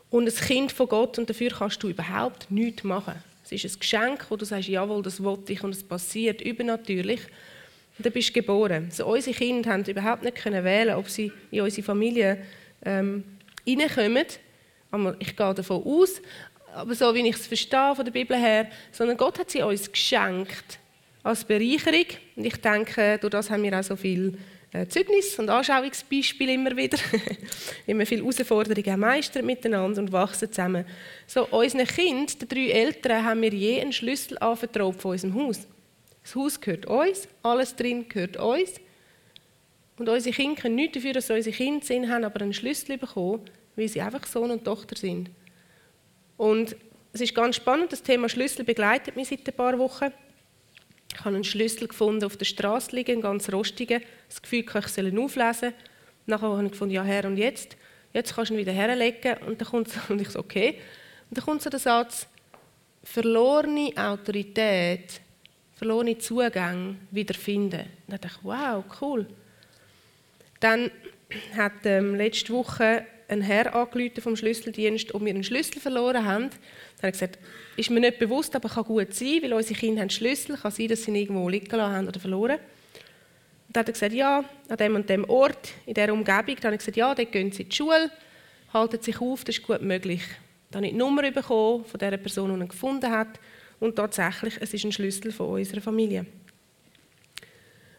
Und ein Kind von Gott, und dafür kannst du überhaupt nichts machen. Es ist ein Geschenk, wo du sagst, jawohl, das wollte ich, und es passiert übernatürlich. Und dann bist du geboren. Also unsere Kinder haben überhaupt nicht können wählen, ob sie in unsere Familie ähm, reinkommen. Ich gehe davon aus, aber so wie ich es verstehe von der Bibel her, sondern Gott hat sie uns geschenkt als Bereicherung. Und ich denke, durch das haben wir auch so viel äh, Zeugnis und Anschauungsbeispiele immer wieder. immer viele Herausforderungen meistern miteinander und wachsen zusammen. So, unseren Kindern, den drei Eltern, haben wir je einen Schlüssel anvertraut von unserem Haus. Das Haus gehört uns, alles drin gehört uns. Und unsere Kinder können nichts dafür, dass sie unsere Kinder sind, haben aber einen Schlüssel bekommen, weil sie einfach Sohn und Tochter sind. Und es ist ganz spannend, das Thema Schlüssel begleitet mich seit ein paar Wochen. Ich habe einen Schlüssel gefunden auf der Straße liegen, einen ganz rostigen. Das Gefühl, ich soll ihn auflesen. Nachher habe ich gefunden, ja, Herr, und jetzt? Jetzt kannst du ihn wieder herlegen. Und dann kommt so, und ich so, okay. Und dann kommt so der Satz, verlorene Autorität verlorene Zugänge wiederfinden. Dann dachte ich, wow, cool. Dann hat ähm, letzte Woche ein Herr angerufen vom Schlüsseldienst, ob wir einen Schlüssel verloren haben. Dann habe ich gesagt, ist mir nicht bewusst, aber kann gut sein, weil unsere Kinder haben Schlüssel, kann sein, dass sie ihn irgendwo liegen lassen haben oder verloren. Und dann hat er gesagt, ja, an dem und dem Ort, in dieser Umgebung. Dann habe ich gesagt, ja, dort gehen sie in die Schule, halten sich auf, das ist gut möglich. Dann habe ich die Nummer bekommen von der Person, die ihn gefunden hat. Und tatsächlich, es ist ein Schlüssel von unserer Familie.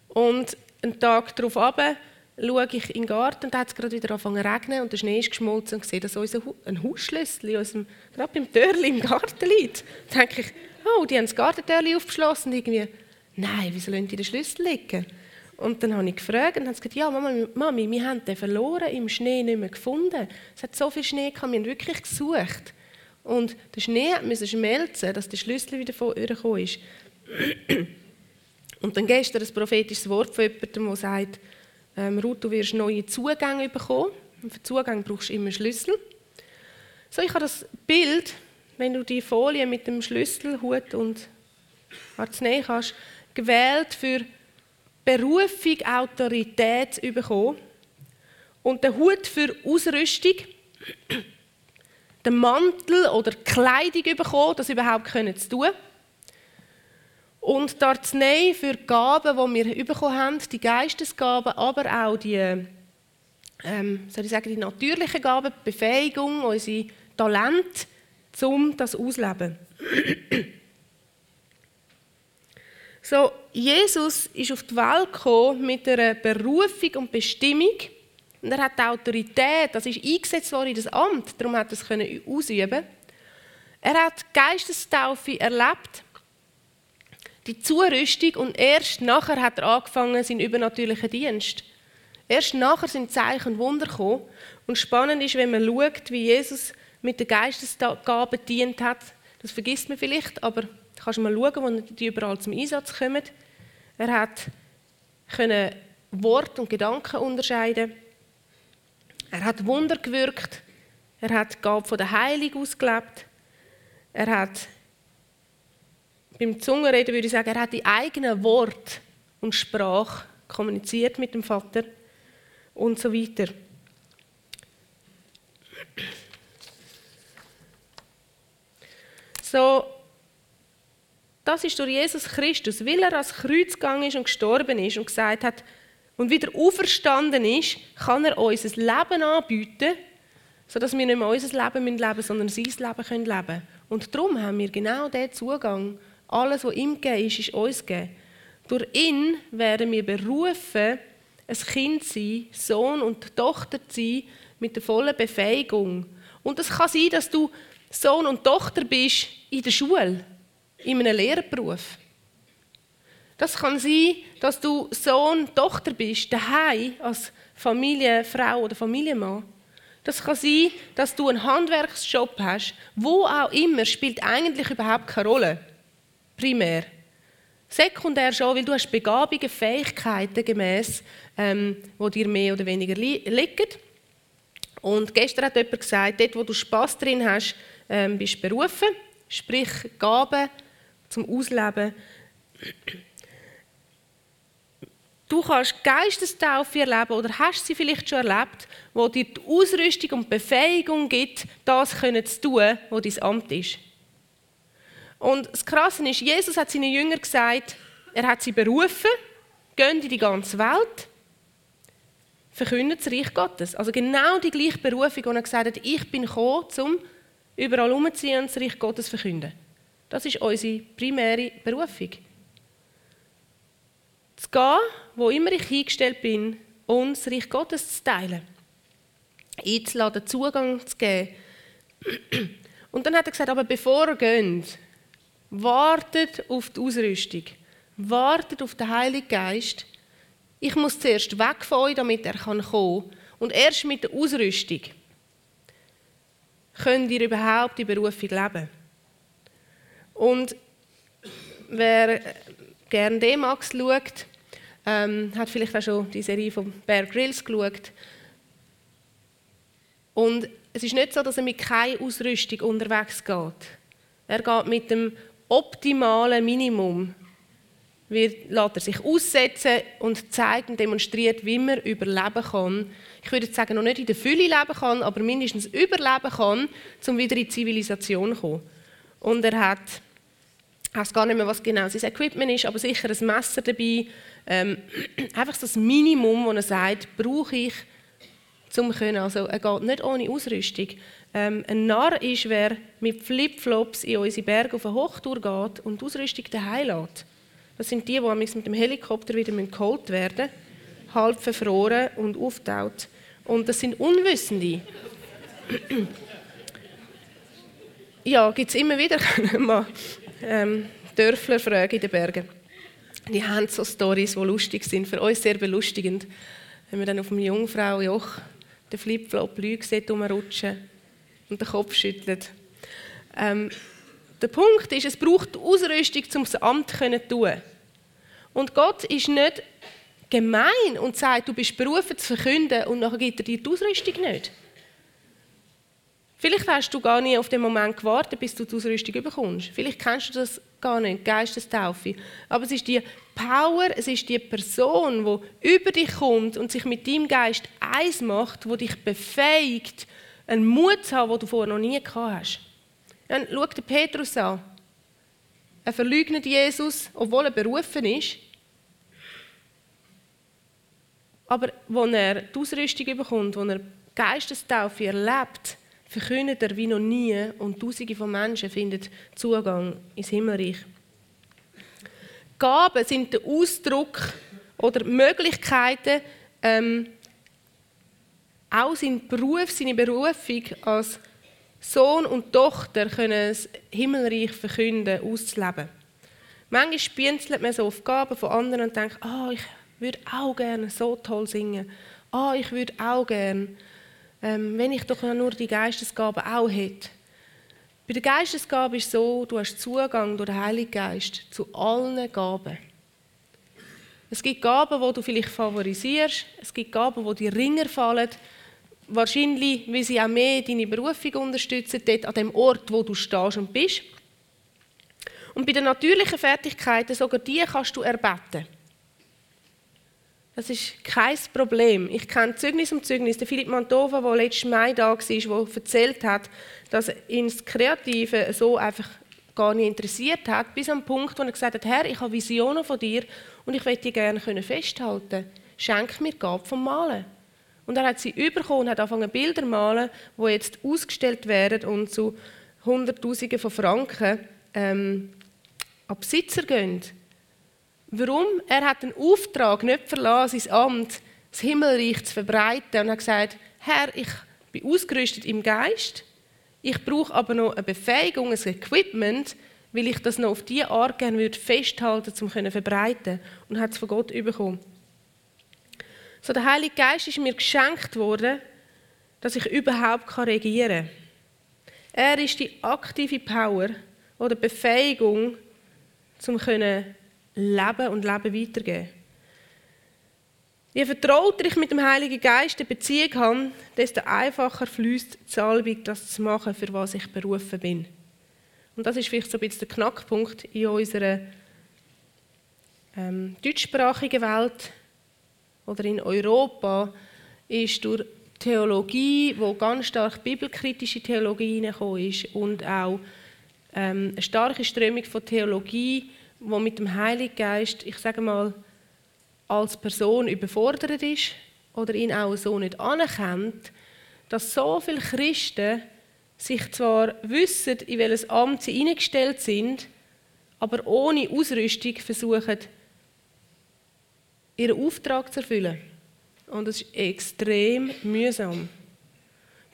Und einen Tag darauf ab schaue ich in den Garten und da hat es gerade wieder angefangen zu regnen und der Schnee ist geschmolzen und sehe, dass unser ein Hausschlüssel unserem, gerade beim Türli im Garten liegt. Da denke ich, oh, die haben das Gartentürli aufgeschlossen und irgendwie, nein, wieso lassen die den Schlüssel liegen? Und dann habe ich gefragt und haben gesagt, ja, Mama, Mami, wir haben den verloren, im Schnee nicht mehr gefunden. Es hat so viel Schnee gehabt, wir haben wirklich gesucht. Und der Schnee musste schmelzen, dass der Schlüssel wieder vorgekommen ist. Und dann gestern ein prophetisches Wort von jemandem, der sagt, ähm, Ruth, du wirst neue Zugänge bekommen. Für Zugang brauchst du immer Schlüssel. So, ich habe das Bild, wenn du die Folie mit dem Schlüssel, Hut und Arznei hast, gewählt für Berufung, Autorität bekommen. Und der Hut für Ausrüstung den Mantel oder Kleidung bekommen, das überhaupt zu tun. Und die Arznei für die Gaben, die wir bekommen haben, die Geistesgaben, aber auch die, ähm, soll ich sagen, die natürlichen Gaben, die Befähigung, unsere Talente, um das auszuleben. so, Jesus ist auf die Welt gekommen mit einer Berufung und Bestimmung, und er hat die Autorität, das ist eingesetzt worden in das Amt, darum hat er es ausüben. Er hat Geistestaufe erlebt, die Zurüstung und erst nachher hat er angefangen seinen übernatürlichen Dienst. Erst nachher sind Zeichen und Wunder gekommen. Und spannend ist, wenn man schaut, wie Jesus mit den Geistesgaben dient hat. Das vergisst man vielleicht, aber kannst mal schauen, wo die überall zum Einsatz kommen. Er hat können Wort und Gedanken unterscheiden. Er hat Wunder gewirkt. Er hat die Gabe von der Heilung ausgelebt. Er hat beim Zungenreden würde ich sagen, er hat die eigenen Wort und Sprache kommuniziert mit dem Vater und so weiter. So, das ist durch Jesus Christus, weil er als Kreuz gegangen ist und gestorben ist und gesagt hat, und wieder auferstanden ist, kann er uns ein Leben anbieten, sodass wir nicht mehr unser Leben leben müssen, sondern sein Leben leben können. Und darum haben wir genau diesen Zugang. Alles, was ihm gegeben ist, ist uns gegeben. Durch ihn werden wir berufen, ein Kind zu sein, Sohn und Tochter zu sein, mit der vollen Befähigung. Und es kann sein, dass du Sohn und Tochter bist in der Schule, in einem Lehrberuf. Das kann sein, dass du Sohn, Tochter bist, daheim als Familienfrau oder Familienmann. Das kann sein, dass du einen Handwerksjob hast. Wo auch immer, spielt eigentlich überhaupt keine Rolle. Primär. Sekundär schon, weil du hast Begabungen, Fähigkeiten gemäß, ähm, die dir mehr oder weniger li liegen. Und gestern hat jemand gesagt, dort, wo du Spass drin hast, ähm, bist du berufen, sprich Gaben zum Ausleben. Du kannst Geistestaufe erleben oder hast sie vielleicht schon erlebt, wo dir die Ausrüstung und Befähigung gibt, das zu tun, was dein Amt ist. Und das Krasse ist, Jesus hat seinen Jüngern gesagt, er hat sie berufen, gehen in die ganze Welt, verkünden das Reich Gottes. Also genau die gleiche Berufung, wo er gesagt hat, ich bin gekommen, um überall herumzuziehen und das Reich Gottes zu verkünden. Das ist unsere primäre Berufung. Zu gehen, wo immer ich eingestellt bin, uns das Reich Gottes zu teilen. Einzuladen, Zugang zu geben. Und dann hat er gesagt, aber bevor er geht, wartet auf die Ausrüstung. Wartet auf den Heiligen Geist. Ich muss zuerst weg von euch, damit er kommen kann. Und erst mit der Ausrüstung könnt ihr überhaupt die Berufung leben. Und wer gerne D-Max schaut, ähm, hat vielleicht auch schon die Serie von Bear Grylls geschaut. Und es ist nicht so, dass er mit keiner Ausrüstung unterwegs geht. Er geht mit dem optimalen Minimum. Wie lässt er sich aussetzen und zeigt und demonstriert, wie man überleben kann. Ich würde jetzt sagen, noch nicht in der Fülle leben kann, aber mindestens überleben kann, um wieder in die Zivilisation zu kommen. Und er hat, ich weiß gar nicht mehr, was genau sein Equipment ist, aber sicher ein Messer dabei. Ähm, einfach das Minimum, das er sagt, brauche ich, um zu können. Also er geht nicht ohne Ausrüstung. Ähm, ein Narr ist, wer mit Flipflops in unsere Berge auf eine Hochtour geht und die Ausrüstung daheim lässt. Das sind die, die mit dem Helikopter wieder geholt werden halb verfroren und auftaut. Und das sind Unwissende. ja, gibt es immer wieder mal ähm, Dörfler fragen in den Bergen. Die haben so Stories, die lustig sind, für uns sehr belustigend. Wenn man dann auf dem Jungfrau Joch den Flipflop Lüge sieht, rumrutschen und den Kopf schüttelt. Ähm, der Punkt ist, es braucht Ausrüstung, um das Amt zu tun. Und Gott ist nicht gemein und sagt, du bist berufen zu verkünden und nachher gibt er dir die Ausrüstung nicht. Vielleicht hast du gar nie auf den Moment gewartet, bis du die Ausrüstung bekommst. Vielleicht kennst du das gar nicht, Geistestaufe. Aber es ist die Power, es ist die Person, die über dich kommt und sich mit deinem Geist eins macht, wo dich befähigt, einen Mut zu haben, den du vorher noch nie gehabt hast. Dann schau den Petrus an. Er verleugnet Jesus, obwohl er berufen ist. Aber als er die Ausrüstung bekommt, als er Geistestaufe erlebt, verkündet er wie noch nie und Tausende von Menschen finden Zugang ins Himmelreich. Gaben sind der Ausdruck oder Möglichkeiten, ähm, auch sein Beruf, seine Berufung als Sohn und Tochter können das Himmelreich verkünden, auszuleben. Manchmal spienzelt man so Aufgaben von anderen und denkt, oh, ich würde auch gerne so toll singen. Oh, ich würde auch gerne, ähm, wenn ich doch nur die Geistesgabe auch hätte. Bei der Geistesgabe ist es so, du hast Zugang durch den Heiligen Geist zu allen Gaben. Es gibt Gaben, die du vielleicht favorisierst. Es gibt Gaben, die dir ringer fallen. Wahrscheinlich, weil sie auch mehr deine Berufung unterstützen, dort an dem Ort, wo du stehst und bist. Und bei den natürlichen Fertigkeiten, sogar die kannst du erbeten. Das ist kein Problem. Ich kenne Zeugnis um Zeugnis. Der Philipp Mantova, der letzten Mai da war, der erzählt hat, dass ihn das Kreative so einfach gar nicht interessiert hat, bis am Punkt, wo er gesagt hat, Herr, ich habe Visionen von dir und ich möchte die gerne festhalten. Schenk mir Gabe vom Malen. Und er hat sie bekommen und hat angefangen Bilder zu malen, die jetzt ausgestellt werden und zu Hunderttausenden von Franken ähm, an Besitzer gehen. Warum? Er hat den Auftrag nicht verlassen, sein Amt, das Himmelreich zu verbreiten und hat gesagt, Herr, ich bin ausgerüstet im Geist, ich brauche aber noch eine Befähigung, ein Equipment, weil ich das noch auf diese Art gerne würde festhalten um zu verbreiten und hat es von Gott bekommen. So, der Heilige Geist ist mir geschenkt worden, dass ich überhaupt regieren kann. Er ist die aktive Power oder Befähigung, um leben und Leben weitergeben. Je vertrauter ich mit dem Heiligen Geist eine Beziehung habe, desto einfacher fließt die Salbung, das zu machen, für was ich berufen bin. Und das ist vielleicht so ein bisschen der Knackpunkt in unserer ähm, deutschsprachigen Welt oder in Europa, ist durch Theologie, wo ganz stark bibelkritische Theologie hineingekommen ist und auch ähm, eine starke Strömung von Theologie, wo mit dem Heiligen Geist, ich sage mal, als Person überfordert ist oder ihn auch so nicht anerkennt, dass so viele Christen sich zwar wissen, in welches Amt sie eingestellt sind, aber ohne Ausrüstung versuchen, ihren Auftrag zu erfüllen. Und das ist extrem mühsam.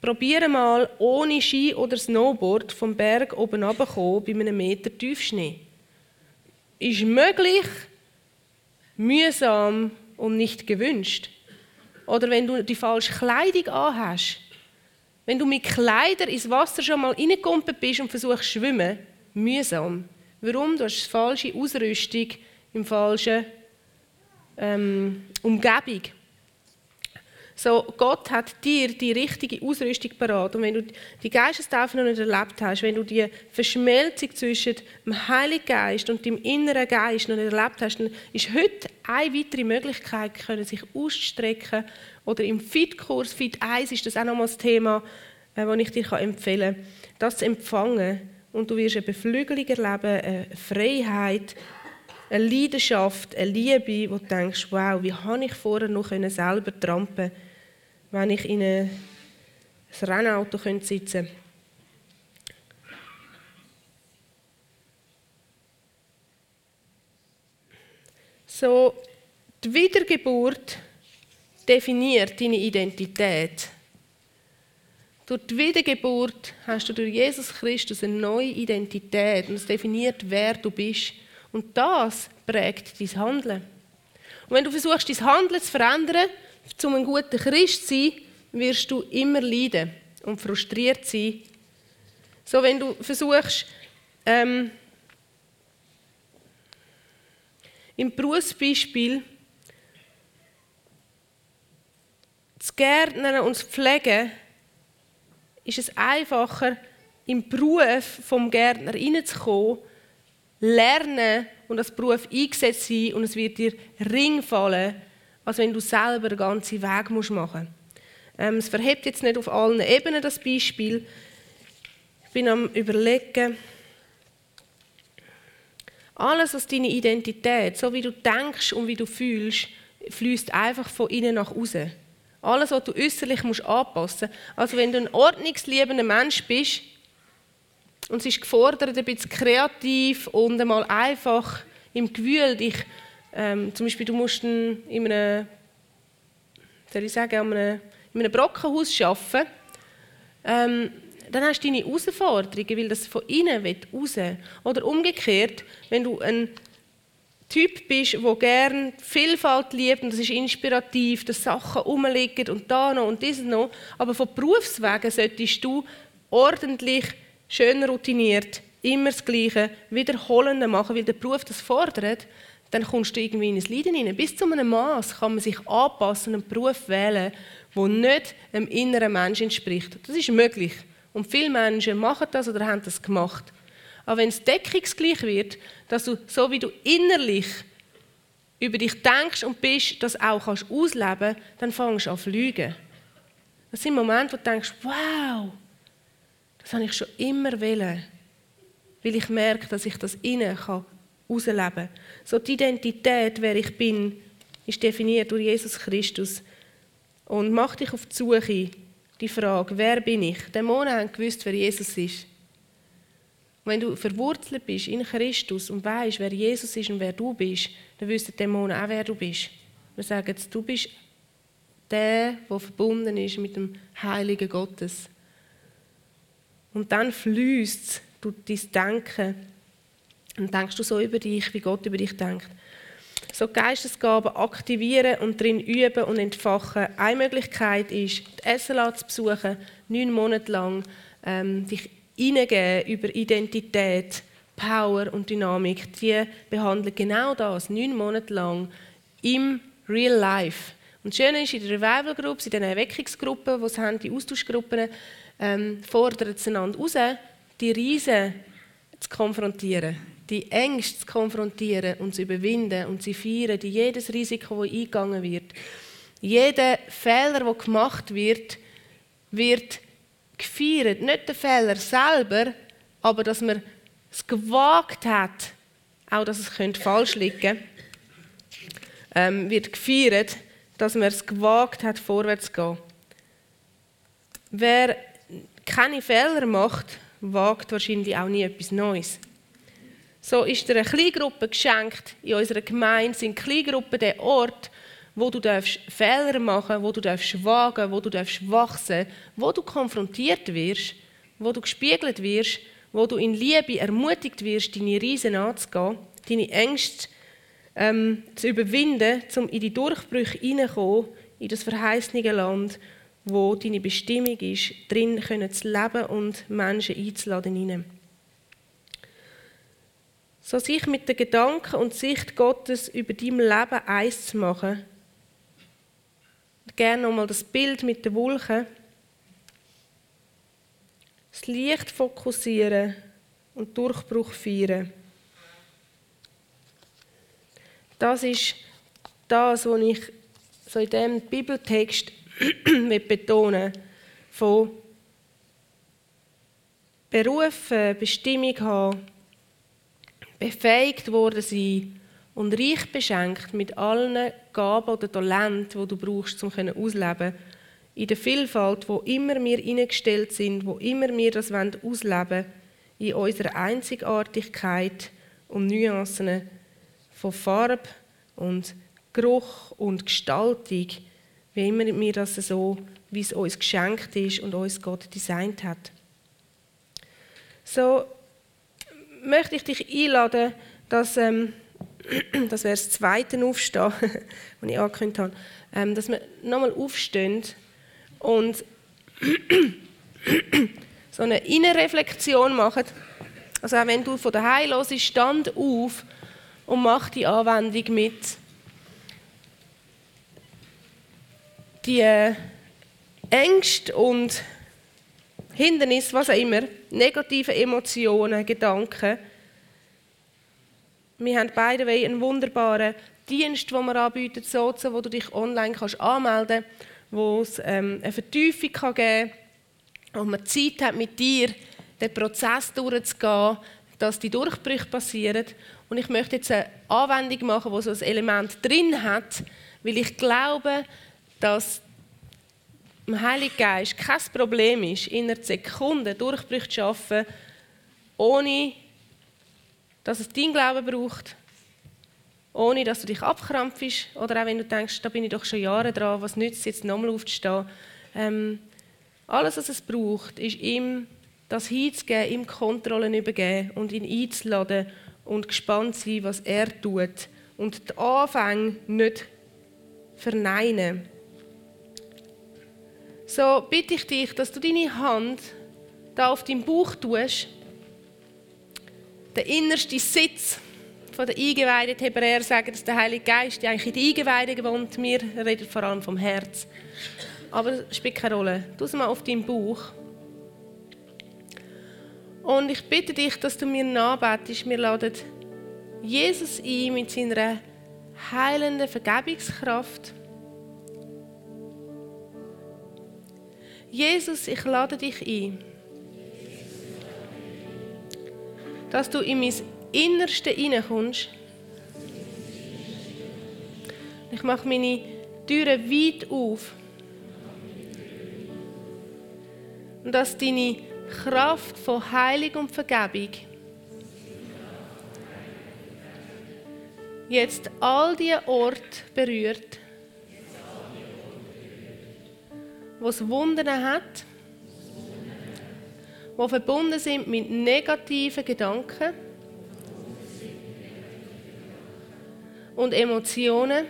Probiere mal ohne Ski oder Snowboard vom Berg oben runterzukommen bei einem Meter Tiefschnee. Ist möglich, mühsam und nicht gewünscht. Oder wenn du die falsche Kleidung anhast. Wenn du mit Kleidern ins Wasser schon mal reingekommen bist und versuchst zu schwimmen, mühsam. Warum? Du hast falsche Ausrüstung im falschen ähm, Umgebung. So, Gott hat dir die richtige Ausrüstung parat. Und wenn du die Geistestaufe noch nicht erlebt hast, wenn du die Verschmelzung zwischen dem Heiligen Geist und dem inneren Geist noch nicht erlebt hast, dann ist heute eine weitere Möglichkeit, können sich auszustrecken. Oder im Fit-Kurs, Fit 1 ist das auch nochmals das Thema, äh, das ich dir empfehlen kann, das zu empfangen. Und du wirst eine Beflügelung erleben, eine Freiheit, eine Leidenschaft, eine Liebe, wo du denkst, wow, wie habe ich vorher noch selber trampen können wenn ich in ein Rennauto sitzen könnte. So, die Wiedergeburt definiert deine Identität. Durch die Wiedergeburt hast du durch Jesus Christus eine neue Identität und es definiert, wer du bist. Und das prägt dein Handeln. Und wenn du versuchst, dein Handeln zu verändern, um ein guter Christ sein, wirst du immer leiden und frustriert sein. So, wenn du versuchst, ähm, im Berufsbeispiel zu gärtnern und zu pflegen, ist es einfacher, im Beruf vom Gärtner reinzukommen, lernen und als Beruf eingesetzt sein und es wird dir Ring fallen, als wenn du selber den ganzen Weg machen musst. Ähm, es verhebt jetzt nicht auf allen Ebenen das Beispiel. Ich bin am überlegen, alles, was deine Identität, so wie du denkst und wie du fühlst, fließt einfach von innen nach außen. Alles, was du äußerlich musst anpassen musst. Also wenn du ein ordnungsliebender Mensch bist und es ist gefordert, ein bisschen kreativ und einmal einfach im Gewühl dich ähm, zum Beispiel, du musst in einem, soll ich sagen, in einem, in einem Brockenhaus arbeiten. Ähm, dann hast du deine Herausforderungen, weil das von innen raus. Oder umgekehrt, wenn du ein Typ bist, der gerne Vielfalt liebt und das ist inspirativ, dass Sachen rumliegen und da noch und dieses noch, aber von Berufswegen solltest du ordentlich, schön routiniert, immer das Gleiche, wiederholende machen, weil der Beruf das fordert, dann kommst du irgendwie in ein Leiden hinein. Bis zu einem Maß kann man sich anpassen und einen Beruf wählen, der nicht dem inneren Menschen entspricht. Das ist möglich. Und viele Menschen machen das oder haben das gemacht. Aber wenn es deckungsgleich wird, dass du, so wie du innerlich über dich denkst und bist, das auch kannst ausleben, dann fängst du an zu lügen. Das sind Momente, wo du denkst, wow, das habe ich schon immer wollen. Weil ich merke, dass ich das innen kann ausleben. So die Identität, wer ich bin, ist definiert durch Jesus Christus. Und mach dich auf die Suche, die Frage, wer bin ich? Dämonen haben gewusst, wer Jesus ist. Wenn du verwurzelt bist in Christus und weißt, wer Jesus ist und wer du bist, dann wissen die Dämonen auch, wer du bist. Wir sagen jetzt, du bist der, der verbunden ist mit dem Heiligen Gottes. Und dann fließt es durch dein Denken Und denkst du so über dich, wie Gott über dich denkt. So Geistesgaben aktivieren und drin üben und entfachen. Eine Möglichkeit ist, die SLA zu besuchen, neun Monate lang, ähm, dich hineingeben über Identität, Power und Dynamik. Die behandeln genau das, neun Monate lang im Real Life. Und das Schöne ist, in den Revival Groups, in den Erweckungsgruppen, die es haben, die Austauschgruppen, ähm, fordern sie einander raus, die Riesen zu konfrontieren, die Ängste zu konfrontieren und zu überwinden und sie feiern, die jedes Risiko, das eingegangen wird, jeder Fehler, der gemacht wird, wird gefeiert. Nicht der Fehler selber, aber dass man es gewagt hat, auch dass es falsch liegen könnte, ähm, wird gefeiert, dass man es gewagt hat, vorwärts zu gehen. Wer keine Fehler macht, wagt wahrscheinlich auch nie etwas Neues. So ist dir eine Kleingruppe geschenkt. In unserer Gemeinde sind Kleingruppen der Ort, wo du Fehler machen wo du wagen wo du wachsen wo du konfrontiert wirst, wo du gespiegelt wirst, wo du in Liebe ermutigt wirst, deine Riesen anzugehen, deine Ängste ähm, zu überwinden, um in die Durchbrüche hineinzukommen, in das verheißene Land, wo deine Bestimmung ist, drin können zu leben und Menschen einzuladen hinein. So sich mit den Gedanken und Sicht Gottes über dein Leben eins zu machen. Gerne nochmal das Bild mit den Wolken. Das Licht fokussieren und Durchbruch feiern. Das ist das, was ich so in diesem Bibeltext betonen von Berufen, Bestimmung haben, befähigt worden sein und reich beschenkt mit allen Gaben oder Talenten, die du brauchst, um ausleben in der Vielfalt, wo immer wir eingestellt sind, wo immer wir das ausleben wollen, in unserer Einzigartigkeit und Nuancen von Farbe und Geruch und Gestaltung, wie immer wir das so, wie es uns geschenkt ist und uns Gott designt hat. So möchte ich dich einladen, dass, ähm, das wäre das zweite Aufstehen, das ich angekündigt habe, ähm, dass wir nochmal aufstehen und so eine Innenreflexion machen. Also auch wenn du von daheim los stand auf und mach die Anwendung mit. Die äh, Ängste und Hindernisse, was auch immer, negative Emotionen, Gedanken. Wir haben beide einen wunderbaren Dienst, den wir anbieten, Sozo, wo du dich online kannst anmelden kannst, wo es ähm, eine Vertiefung kann geben kann, wo man Zeit hat, mit dir den Prozess durchzugehen, dass die Durchbrüche passieren und ich möchte jetzt eine Anwendung machen, die so ein Element drin hat, weil ich glaube, dass im Heiligen Geist kein Problem ist, in einer Sekunde Durchbrüche zu schaffen, ohne dass es dein Glauben braucht, ohne dass du dich abkrampfst oder auch wenn du denkst, da bin ich doch schon Jahre dran, was nützt es jetzt nochmal aufzustehen. Ähm, alles, was es braucht, ist ihm das hinzugeben, ihm Kontrollen übergeben und ihn einzuladen und gespannt sein, was er tut. Und die Anfänge nicht verneinen. So bitte ich dich, dass du deine Hand da auf deinem Bauch tust, der innerste Sitz von der Eingeweihten. Die Hebräer sagen, dass der Heilige Geist eigentlich in die Eingeweihten wohnt. Wir reden vor allem vom Herz. Aber es spielt keine Rolle. Tu es mal auf deinem Bauch. Und ich bitte dich, dass du mir nachbetest. Wir laden Jesus ein mit seiner heilenden Vergebungskraft. Jesus, ich lade dich ein, dass du in mein Innerste hineinkommst. Ich mache meine Türen weit auf. Und dass deine Kraft von Heilung und Vergebung jetzt all die Orte berührt, was Wundern hat, wo verbunden sind mit negativen Gedanken und Emotionen,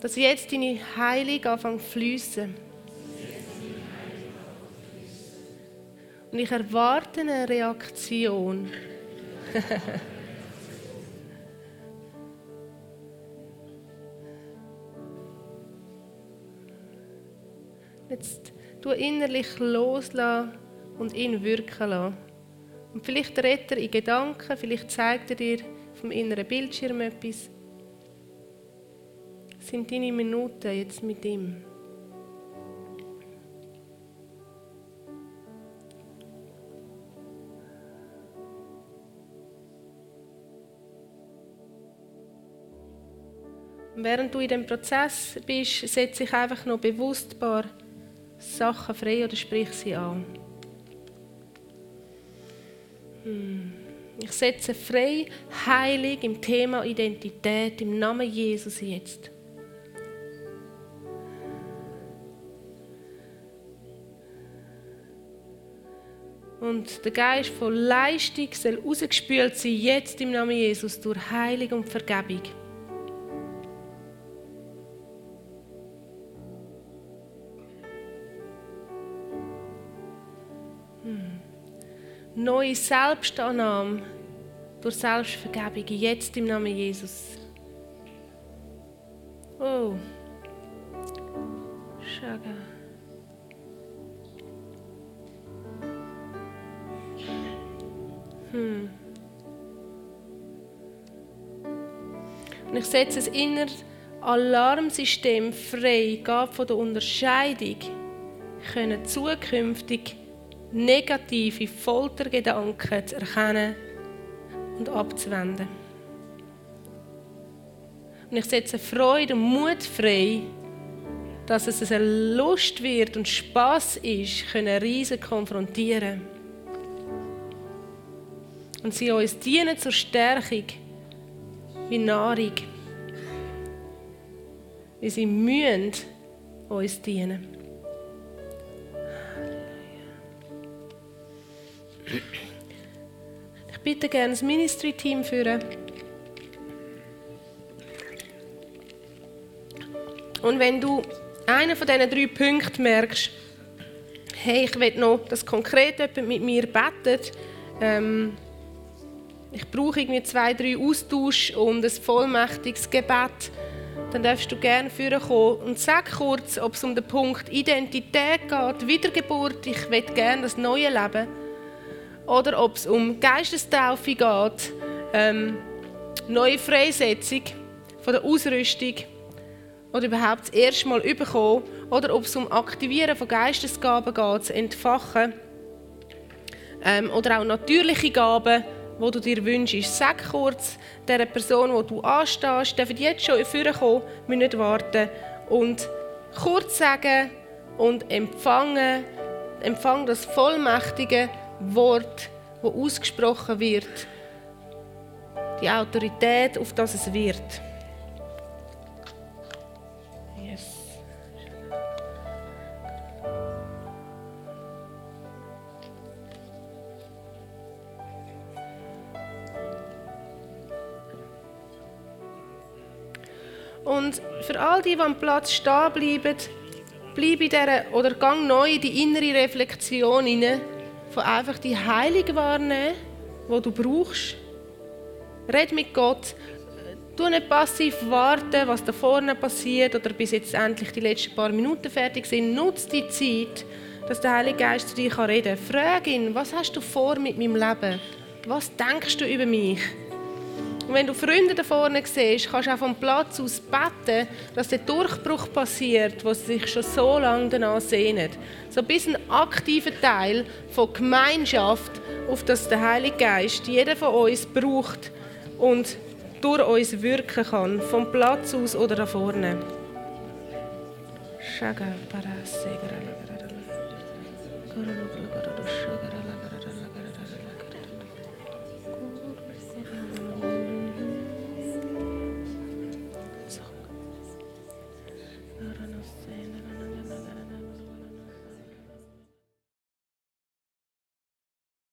dass jetzt deine Heilung anfängt zu fließen. Und ich erwarte eine Reaktion. Jetzt du innerlich loslassen und ihn wirken lassen. Und vielleicht redet er in Gedanken, vielleicht zeigt er dir vom inneren Bildschirm etwas. Sind deine Minuten jetzt mit ihm. Und während du in dem Prozess bist, setze ich einfach noch bewusst ein paar Sachen frei oder sprich sie an. Hm. Ich setze frei, heilig im Thema Identität, im Namen Jesus jetzt. Und der Geist von Leistung soll rausgespült sein, jetzt im Namen Jesus, durch Heilung und Vergebung. Neue Selbstannahme durch Selbstvergebung, jetzt im Namen Jesus. Oh. Schaga. Hm. Und ich setze das innere Alarmsystem frei, geht von der Unterscheidung, können zukünftig negative Foltergedanken zu erkennen und abzuwenden. Und ich setze Freude und Mut frei, dass es eine Lust wird und Spaß ist, können Riesen konfrontieren. Und sie uns dienen zur Stärkung wie Nahrung. Wie sie mühen uns dienen. Ich bitte gerne das Ministry-Team führen. Und wenn du einen von diesen drei Punkten merkst, hey, ich will noch, dass konkret jemand mit mir betet, ähm, ich brauche irgendwie zwei, drei Austausch und ein vollmächtiges Gebet, dann darfst du gerne kommen. Und sag kurz, ob es um den Punkt Identität geht, Wiedergeburt, ich will gerne das neue Leben oder ob es um Geistestaufe geht, ähm, neue Freisetzung von der Ausrüstung oder überhaupt das erste Mal überkommen oder ob es um Aktivieren von Geistesgaben geht, zu entfachen ähm, oder auch natürliche Gaben, wo du dir wünschst. Sag kurz der Person, wo du anstehst, darf jetzt schon kommen, müssen nicht warten und kurz sagen und empfangen, empfang das vollmächtige Wort, wo ausgesprochen wird, die Autorität, auf das es wird. Und für all die, die am Platz stehen bleiben, bleib in dieser, oder gang neu in die innere Reflexion hinein von einfach die Heilung wahrnehmen, die du brauchst. Red mit Gott. Du nicht passiv warten, was da vorne passiert oder bis jetzt endlich die letzten paar Minuten fertig sind. Nutz die Zeit, dass der Heilige Geist zu dir reden kann. Frag ihn, was hast du vor mit meinem Leben? Was denkst du über mich? Und wenn du Freunde da vorne siehst, kannst du auch vom Platz aus beten, dass der Durchbruch passiert, was sich schon so lange danach sehnt. So ein bisschen ein aktiver Teil von Gemeinschaft, auf das der Heilige Geist jeder von uns braucht und durch uns wirken kann, vom Platz aus oder da vorne. Shaga